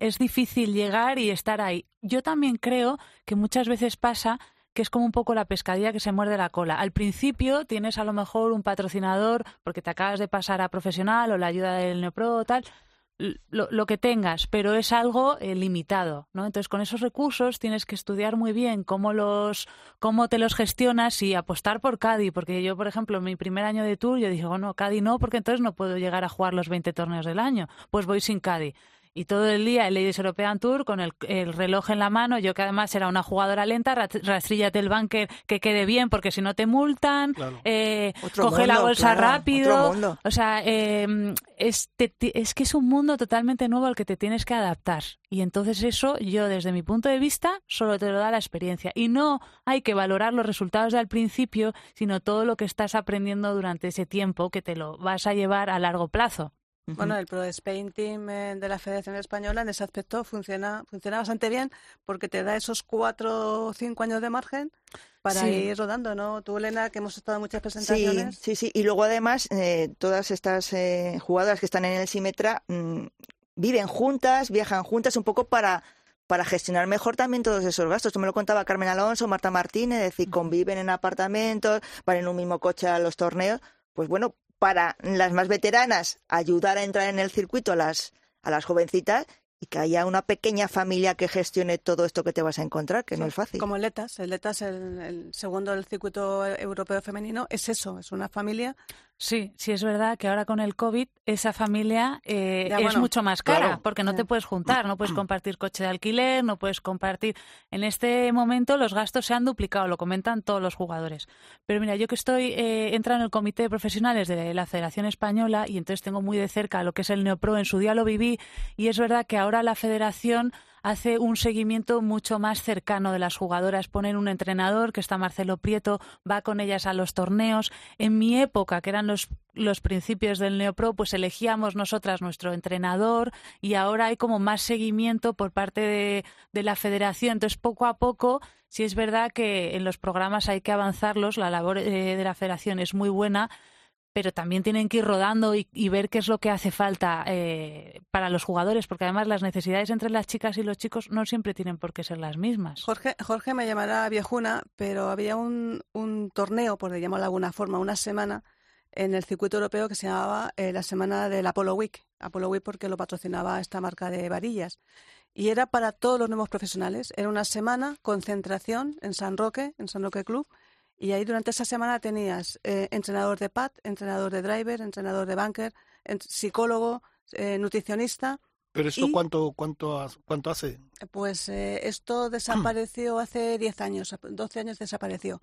es difícil llegar y estar ahí. Yo también creo que muchas veces pasa que es como un poco la pescadilla que se muerde la cola. Al principio tienes a lo mejor un patrocinador porque te acabas de pasar a profesional o la ayuda del Neopro o tal, lo, lo que tengas, pero es algo eh, limitado, ¿no? Entonces con esos recursos tienes que estudiar muy bien cómo los cómo te los gestionas y apostar por Cádiz, porque yo, por ejemplo, en mi primer año de tour yo dije, bueno, Cádiz no, porque entonces no puedo llegar a jugar los 20 torneos del año, pues voy sin Cádiz. Y todo el día el Ladies European Tour con el, el reloj en la mano, yo que además era una jugadora lenta, rastríllate el bunker que quede bien, porque si no te multan, Claro. eh, coge la bolsa claro, rápido. O sea, eh, es, te- es que es un mundo totalmente nuevo al que te tienes que adaptar. Y entonces eso, yo desde mi punto de vista, solo te lo da la experiencia. Y no hay que valorar los resultados de al principio, sino todo lo que estás aprendiendo durante ese tiempo que te lo vas a llevar a largo plazo. Bueno, el Pro Spain Team eh, de la Federación Española en ese aspecto funciona, funciona bastante bien porque te da esos cuatro o cinco años de margen para Sí. ir rodando, ¿no? Tú, Elena, que hemos estado en muchas Sí, presentaciones. sí, sí. Y luego además, eh, todas estas eh, jugadoras que están en el Simetra mm, viven juntas, viajan juntas un poco para, para gestionar mejor también todos esos gastos. Tú me lo contaba Carmen Alonso, Marta Martínez, es decir, conviven en apartamentos, van en un mismo coche a los torneos. Pues bueno, para las más veteranas, ayudar a entrar en el circuito a las, a las jovencitas y que haya una pequeña familia que gestione todo esto que te vas a encontrar, que no Sí, es fácil. Como el ETAS, el ETAS, el, el segundo del circuito europeo femenino, es eso, es una familia. Sí, sí es verdad que ahora con el COVID esa familia eh, Ya, es bueno, mucho más cara claro. porque no Ya. te puedes juntar, no puedes compartir coche de alquiler, no puedes compartir. En este momento los gastos se han duplicado, lo comentan todos los jugadores. Pero mira, yo que estoy eh, entra en el comité de profesionales de la Federación Española y entonces tengo muy de cerca lo que es el Neopro. En su día lo viví y es verdad que ahora la Federación hace un seguimiento mucho más cercano de las jugadoras. Ponen un entrenador, que está Marcelo Prieto, va con ellas a los torneos. En mi época, que eran los, los principios del Neopro, pues elegíamos nosotras nuestro entrenador y ahora hay como más seguimiento por parte de, la federación. Entonces, poco a poco, sí es verdad que en los programas hay que avanzarlos. La labor eh, de la federación es muy buena pero también tienen que ir rodando y, ver qué es lo que hace falta eh, para los jugadores, porque además las necesidades entre las chicas y los chicos no siempre tienen por qué ser las mismas. Jorge, Jorge me llamará viejuna, pero había un, un torneo, por llamarlo de alguna forma, una semana en el circuito europeo que se llamaba eh, la semana del Apollo Week. Apollo Week porque lo patrocinaba esta marca de varillas. Y era para todos los nuevos profesionales. Era una semana, concentración en San Roque, en San Roque Club. Y ahí durante esa semana tenías eh, entrenador de pad, entrenador de driver, entrenador de bunker, en- psicólogo, eh, nutricionista. Pero esto Y- cuánto, cuánto, cuánto hace? Pues eh, esto desapareció hace 10 años, 12 años desapareció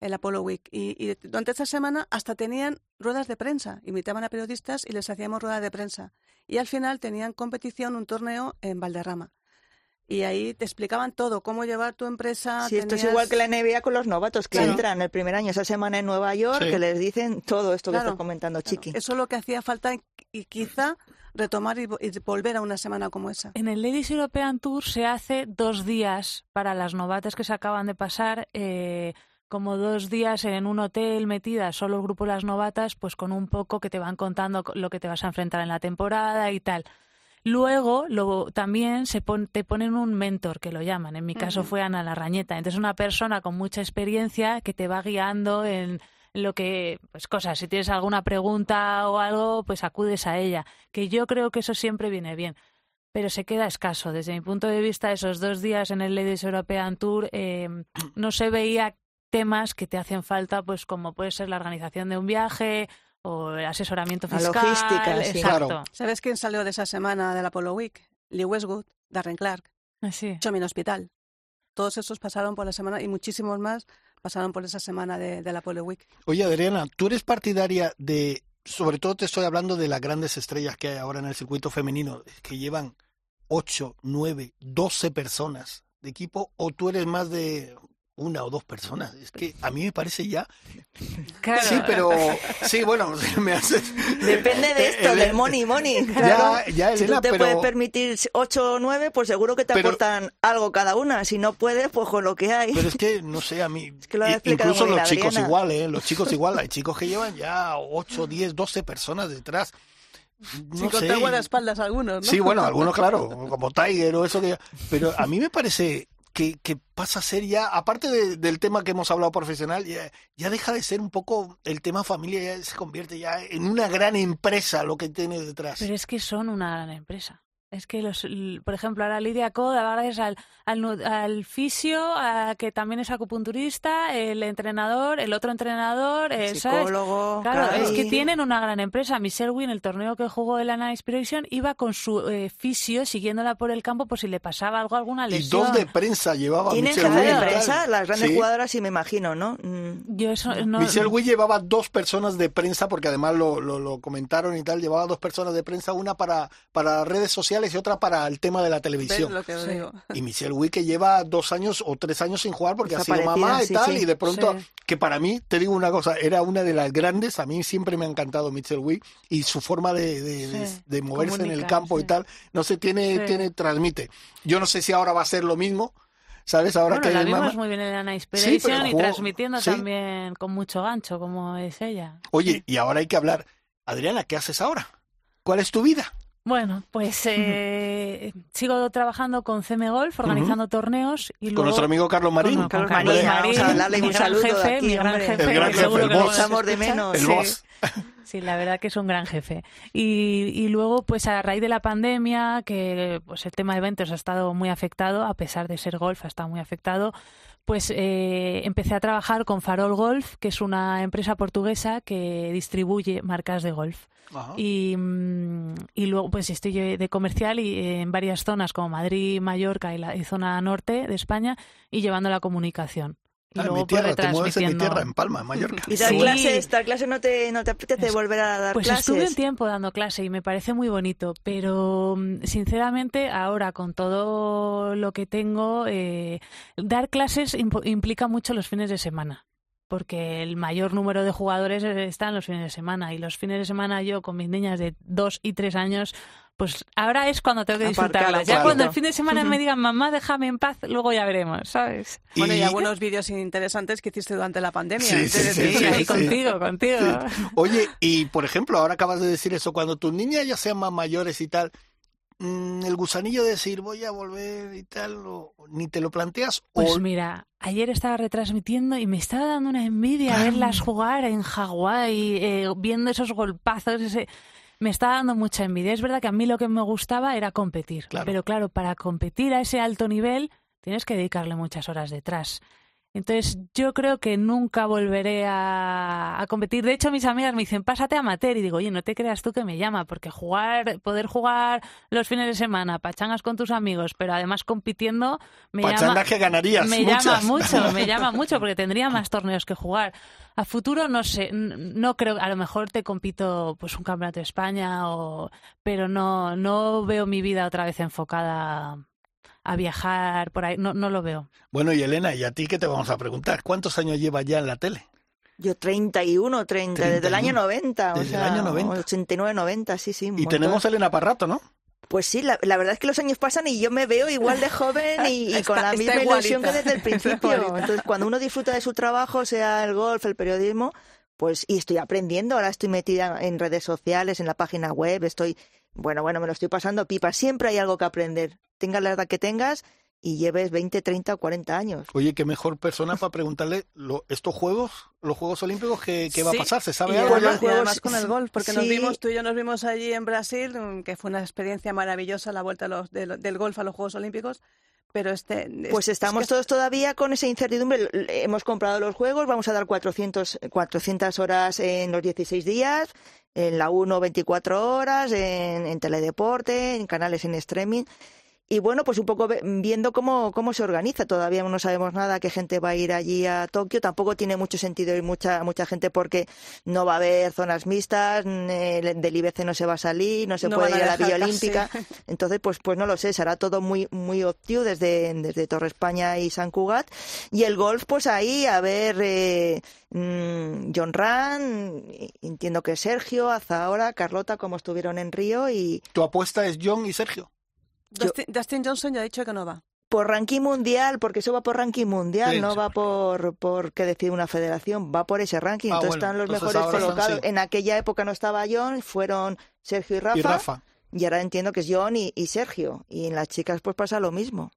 el Apollo Week. Y, y durante esta semana hasta tenían ruedas de prensa, invitaban a periodistas y les hacíamos ruedas de prensa. Y al final tenían competición, un torneo en Valderrama. Y ahí te explicaban todo, cómo llevar tu empresa. Sí, esto es igual que la NBA con los novatos que Claro. entran el primer año, esa semana en Nueva York, Sí. que les dicen todo esto que estás comentando, Claro, Chiqui. Eso es lo que hacía falta y- quizá retomar y, vo- y volver a una semana como esa. En el Ladies European Tour se hace dos días para las novatas que se acaban de pasar, eh, como dos días en un hotel metidas, solo el grupo de las novatas, pues con un poco que te van contando co- lo que te vas a enfrentar en la temporada y tal. Luego, luego también se pon- te ponen un mentor, que lo llaman. En mi caso fue Ana Larrañeta. Entonces, una persona con mucha experiencia que te va guiando en, lo que, pues cosas, si tienes alguna pregunta o algo, pues acudes a ella, que yo creo que eso siempre viene bien. Pero se queda escaso. Desde mi punto de vista, esos dos días en el Ladies European Tour eh, no se veía temas que te hacen falta, pues como puede ser la organización de un viaje o el asesoramiento La fiscal. logística, sí. Exacto. Claro. ¿Sabes quién salió de esa semana del Apollo Week? Lee Westwood, Darren Clark, Así. Chomin Hospital. Todos esos pasaron por la semana y muchísimos más pasaron por esa semana de, del Apollo Week. Oye, Adriana, ¿tú eres partidaria de, sobre todo te estoy hablando de las grandes estrellas que hay ahora en el circuito femenino, que llevan 8, 9, 12 personas de equipo, o tú eres más de una o dos personas? Es que a mí me parece ya... Claro. Sí, pero... Sí, bueno, me haces... Depende de esto, El- del money, money. Ya, Claro. ya, si Elena, tú te pero- puedes permitir 8 o 9, pues seguro que te Pero- aportan algo cada una. Si no puedes, pues con lo que hay. Pero es que, no sé, a mí... que lo incluso los chicos Adriana. igual, ¿eh? Los chicos igual. Hay chicos que llevan ya 8, 10, 12 personas detrás. No Sin sé. contar guardaespaldas algunos, ¿no? Sí, bueno, algunos, claro, como Tiger o eso que... Pero a mí me parece que, que pasa a ser ya, aparte de- del tema que hemos hablado profesional, ya, ya deja de ser un poco el tema familia, ya se convierte ya en una gran empresa lo que tiene detrás. Pero es que son una gran empresa. Es que, los, por ejemplo, ahora Lidia Co, da gracias al, al, al fisio, a- que también es acupunturista, el entrenador, el otro entrenador, eh, ¿sabes? Psicólogo, Claro, es que tienen una gran empresa. Michelle Wynn, el torneo que jugó el Ana Inspiration, iba con su eh, fisio siguiéndola por el campo por si le pasaba algo, alguna Y lesión. dos de prensa llevaba Tienen Michelle de Wynn y tal. prensa, las grandes Sí. jugadoras, sí me imagino, ¿no? Mm. Yo eso no... Michelle Wynn llevaba dos personas de prensa, porque además lo, lo, lo comentaron y tal, llevaba dos personas de prensa, una para, para redes sociales y otra para el tema de la ¿Ves televisión. lo que os digo? Y Michelle Wynn que lleva dos años o tres años sin jugar porque ha sido mamá y sí, tal, sí. y de pronto, Sí. que para mí, te digo una cosa, era una de las grandes, a mí siempre me ha encantado Michelle Wynn y su forma de, de, de- Sí, de moverse en el comunicar, campo y sí. tal, no sé, tiene, Sí. tiene, transmite. Yo no sé si ahora va a ser lo mismo, ¿sabes? Ahora Bueno, que la vimos mamá. muy bien en Ana pero Inspiration y transmitiendo sí. también con mucho gancho, como es ella. Oye, y ahora hay que hablar. Adriana, ¿qué haces ahora? ¿Cuál es tu vida? Bueno, pues eh, sigo trabajando con CM Golf, organizando torneos y luego... Con nuestro amigo Carlos Marín. Con- con Carlos Marín, Marín, vamos a darle mi un gran saludo de jefe, aquí, mi gran jefe, El gran jefe, el boss. Echamos de menos. el sí. boss. Sí, la verdad que es un gran jefe. Y, y luego, pues a raíz de la pandemia, que pues el tema de eventos ha estado muy afectado, a pesar de ser golf, ha estado muy afectado, pues eh, empecé a trabajar con Farol Golf, que es una empresa portuguesa que distribuye marcas de golf. Ajá. Y, mm, y luego pues estoy de comercial y eh, en varias zonas como Madrid, Mallorca y la y zona norte de España y llevando la comunicación. Y Ah, luego mi pues, tierra, te mueves en mi tierra, en Palma, en Mallorca. Y dar Sí. clases, dar clases no te, no te apetece Es- volver a dar Pues clases. estuve un tiempo dando clase y me parece muy bonito, pero mm, sinceramente ahora con todo lo que tengo, eh, dar clases implica mucho los fines de semana, porque el mayor número de jugadores eh, están los fines de semana y los fines de semana yo con mis niñas de dos y tres años, pues ahora es cuando tengo que disfrutarlas. Ya cuando el fin de semana me digan, mamá, déjame en paz, luego ya veremos, ¿sabes? Bueno, y algunos vídeos interesantes que hiciste durante la pandemia. Sí, sí, antes de sí, ahí sí. contigo, contigo. Oye, y por ejemplo, ahora acabas de decir eso, cuando tus niñas ya sean más mayores y tal, mm, el gusanillo de decir voy a volver y tal, o- ni te lo planteas, Pues o mira, ayer estaba retransmitiendo y me estaba dando una envidia Ah. verlas jugar en Hawái, eh, viendo esos golpazos, ese... Me estaba dando mucha envidia. Es verdad que a mí lo que me gustaba era competir. Claro. Pero claro, para competir a ese alto nivel tienes que dedicarle muchas horas detrás. Entonces yo creo que nunca volveré a, a competir. De hecho, mis amigas me dicen, pásate a amateur. Y digo, oye, no te creas tú que me llama, porque jugar, poder jugar los fines de semana, pachangas con tus amigos, pero además compitiendo, me llama, pachangas que ganarías me muchas. llama mucho, me llama mucho porque tendría más torneos que jugar. A futuro no sé, no creo, a lo mejor te compito pues un campeonato de España o pero no no veo mi vida otra vez enfocada a viajar por ahí, no no lo veo. Bueno, y Elena, ¿y a ti qué te vamos a preguntar? ¿Cuántos años llevas ya en la tele? Yo 31, 30, desde el 31. año 90. o Desde el sea, año 90. 89, 90, sí, sí. Y montón. tenemos a Elena para rato, ¿no? Pues sí, la, la verdad es que los años pasan y yo me veo igual de joven y, y Está- con la misma ilusión que desde el principio. Entonces, cuando uno disfruta de su trabajo, sea el golf, el periodismo, pues y estoy aprendiendo. Ahora estoy metida en redes sociales, en la página web, estoy, bueno, bueno, me lo estoy pasando pipa. Siempre hay algo que aprender. Tengas la edad que tengas, y lleves 20, 30 o 40 años. Oye, qué mejor persona para preguntarle lo- estos Juegos, los Juegos Olímpicos, ¿qué, qué va a pasar? ¿Se Y sabe algo? además, ya? y además con el golf, porque nos vimos, tú y yo nos vimos allí en Brasil, que fue una experiencia maravillosa la vuelta los- del golf a los Juegos Olímpicos, pero este... Pues es- estamos es que- todos todavía con esa incertidumbre. Hemos comprado los juegos, vamos a dar 400, 400 horas en los 16 días, en la 1 24 horas, en, en teledeporte, en canales en streaming. Y bueno, pues un poco ve- viendo cómo, cómo se organiza. Todavía no sabemos nada qué gente va a ir allí a Tokio. Tampoco tiene mucho sentido ir mucha, mucha gente porque no va a haber zonas mixtas, el- del IBC no se va a salir, no se No puede ir a a la Villa. Olímpica. Entonces, pues, pues no lo sé, será todo muy, muy obtio desde, desde Torre España y San Cugat. Y el golf, pues ahí, a ver, eh, mm, John Ran, entiendo que Sergio, Azahora, Carlota, como estuvieron en Río y Tu apuesta es John y Sergio. Dustin, Dustin Johnson ya ha dicho que no va. por ranking mundial, porque eso va por ranking mundial, Sí, no sí. va por, por qué decide una federación, va por ese ranking. Ah, Entonces bueno, están los entonces mejores colocados. sí. En aquella época no estaba John, fueron Sergio y Rafa. Y Rafa. y ahora entiendo que es John y, y Sergio. Y en las chicas pues pasa lo mismo.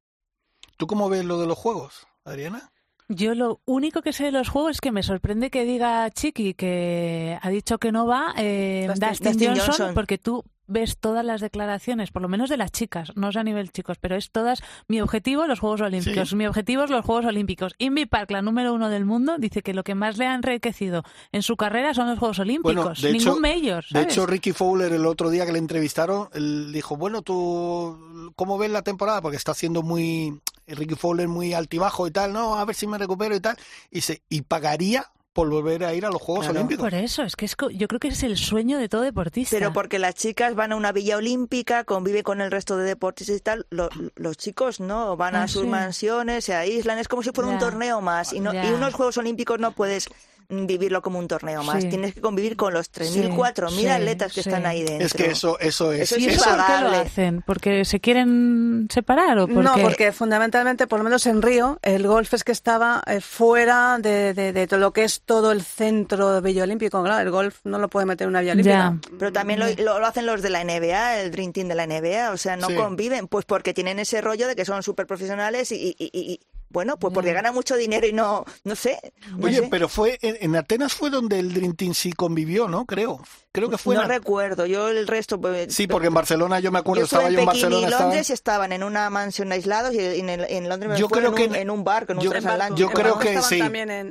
¿Tú cómo ves lo de los Juegos, Adriana? Yo lo único que sé de los juegos es que me sorprende que diga Chiqui que ha dicho que no va eh, Dustin- Dustin, Dustin Johnson, Johnson. porque tú ves todas las declaraciones, por lo menos de las chicas, no es a nivel chicos, pero es todas mi objetivo los Juegos Olímpicos, Sí. mi objetivo es los Juegos Olímpicos. Invi Park, la número uno del mundo, dice que lo que más le ha enriquecido en su carrera son los Juegos Olímpicos, de ningún hecho- mayor. De hecho, Ricky Fowler el otro día que le entrevistaron, él dijo, bueno, tú, ¿cómo ves la temporada? Porque está siendo muy, Ricky Fowler muy altibajo y tal, no, a ver si me recupero y tal. Y dice, y pagaría por volver a ir a los Juegos Claro. Olímpicos. por eso, es que es, yo creo que es el sueño de todo deportista. Pero porque las chicas van a una villa olímpica, conviven con el resto de deportistas y tal, lo- los chicos no, van a Ah, sus sí. mansiones, se aíslan, es como si fuera un torneo más. Y, no, y unos Juegos Olímpicos no puedes vivirlo como un torneo más, Sí. tienes que convivir con los 3.000, Sí, 4.000 sí, atletas que sí. están ahí dentro. Es que eso, eso es. Eso ¿Y es eso por qué lo hacen? ¿Porque se quieren separar o porque...? No, porque fundamentalmente, por lo menos en Río, el golf es que estaba eh, fuera de, de- de todo lo que es todo el centro de Villa Olímpico. Claro, el golf no lo puede meter en una Villa Olímpica. Ya. Pero también lo, lo- lo hacen los de la NBA, el Dream Team de la NBA, o sea, no Sí. conviven, pues porque tienen ese rollo de que son súper profesionales y, y- y- y- bueno, pues porque ganan mucho dinero y no, no sé. no Oye, sé. pero fue en, en Atenas fue donde el Dream Team sí convivió, ¿no? Creo. Creo que fue no en recuerdo, yo el resto... pues, Sí, porque en Barcelona yo me acuerdo, yo estaba en yo en Pekín Barcelona. y estaba- Londres y estaban en una mansión aislados y en, el- en Londres me Yo creo en, que un, en- un barco, en un yo- transatlántico. Yo creo que sí.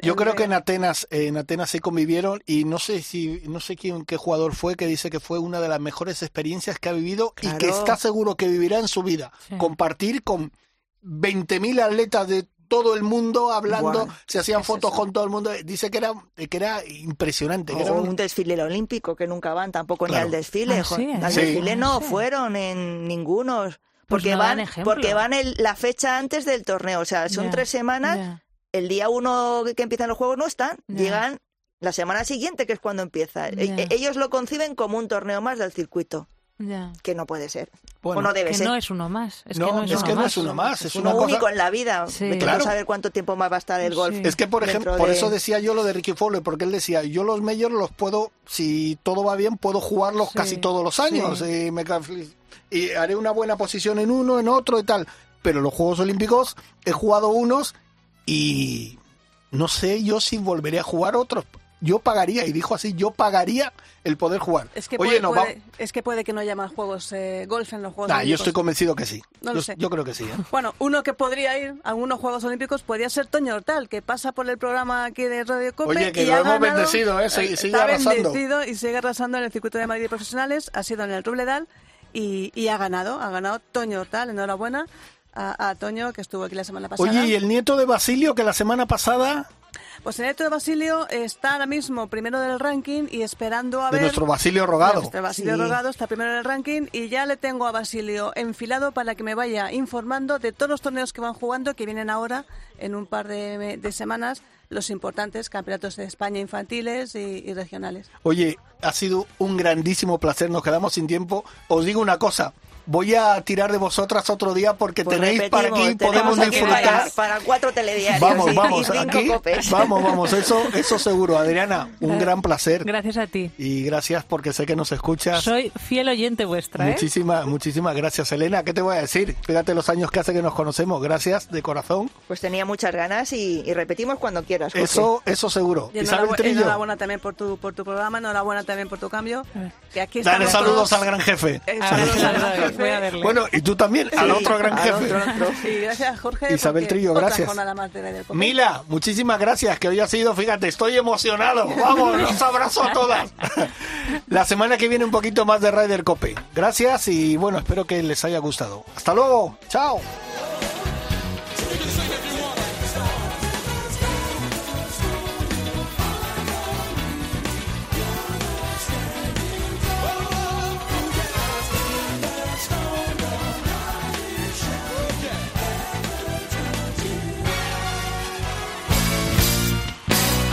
yo creo que en. Atenas, en Atenas sí convivieron y no sé si, no sé quién, qué jugador fue que dice que fue una de las mejores experiencias que ha vivido y que Claro. está seguro que vivirá en su vida. Sí. Compartir con 20.000 atletas de todo el mundo hablando, se hacían Es fotos eso. con todo el mundo. Dice que era, que era impresionante. que era un- un desfile olímpico que nunca van tampoco Claro. ni al desfile. Ah, sí, al sí. desfile no fueron en ninguno. Pues Porque van, porque van el- la fecha antes del torneo. O sea, son tres semanas. El día uno que empiezan los juegos no están. Llegan la semana siguiente, que es cuando empieza. E- Ellos lo conciben como un torneo más del circuito. Ya. Que no puede ser. Bueno, o no debe Que ser. no es uno más. Es No, que no es, es uno, que no más. es uno más. Es uno una cosa- único en la vida. Sí. Claro. saber cuánto tiempo más va a estar el golf. Sí. Es que, por ejemplo, por eso decía yo lo de Ricky Fowler, porque él decía, yo los majors los puedo, si todo va bien, puedo jugarlos Sí, casi todos los años sí. y, me, ca- y haré una buena posición en uno, en otro y tal. Pero los Juegos Olímpicos he jugado unos y no sé yo si volveré a jugar otros. Yo pagaría, y dijo así, yo pagaría el poder jugar. Es que, Oye, puede, no va... es que puede que no haya más juegos eh, golf en los Juegos Nah, yo estoy convencido que sí. No lo yo, sé. yo creo que sí. ¿eh? Bueno, uno que podría ir a algunos Juegos Olímpicos podría ser Toño Hortal, que pasa por el programa aquí de Radio Cope. Oye, que y lo ha hemos ganado- bendecido, ¿eh? Sigue- eh, sigue está arrasando. bendecido y sigue arrasando en el circuito de Madrid de profesionales. Ha sido en el Rubledal y, y ha ganado. Ha ganado Toño Hortal. Enhorabuena a, a Toño, que estuvo aquí la semana pasada. Oye, y el nieto de Basilio, que la semana pasada, Pues el neto de Basilio está ahora mismo primero del ranking y esperando a de ver... nuestro Basilio Rogado. Nuestro Basilio Sí. Rogado está primero en el ranking y ya le tengo a Basilio enfilado para que me vaya informando de todos los torneos que van jugando, que vienen ahora en un par de, de semanas, los importantes campeonatos de España infantiles y, y regionales. Oye, ha sido un grandísimo placer, nos quedamos sin tiempo. Os digo una cosa, voy a tirar de vosotras otro día porque Pues tenéis para aquí, podemos aquí disfrutar. Para, para cuatro telediarios Vamos, y- vamos, y cinco aquí, copes. vamos, vamos, eso, eso seguro. Adriana, un gran placer. Gracias a ti. Y gracias porque sé que nos escuchas. Soy fiel oyente vuestra, ¿eh? Muchísimas, muchísimas gracias, Elena. ¿Qué te voy a decir? Fíjate los años que hace que nos conocemos. Gracias, de corazón. Pues tenía muchas ganas y, y repetimos cuando quieras. Jorge. Eso, eso seguro. Y Isabel enhorabu- Trillo. enhorabuena también por tu, por tu programa, enhorabuena también por tu cambio. Que aquí Dale saludos todos- al gran jefe. Eh, A saludos al gran voy a jefe. verle. Bueno, y tú también, al Sí, otro gran al jefe. otro, otro. Y gracias, Jorge. Isabel Trillo, gracias. Mila, muchísimas gracias, que hoy ha sido, fíjate, estoy emocionado. Vamos, los abrazo a todas. La semana que viene un poquito más de Ryder Cope. Gracias y bueno, espero que les haya gustado. Hasta luego, chao.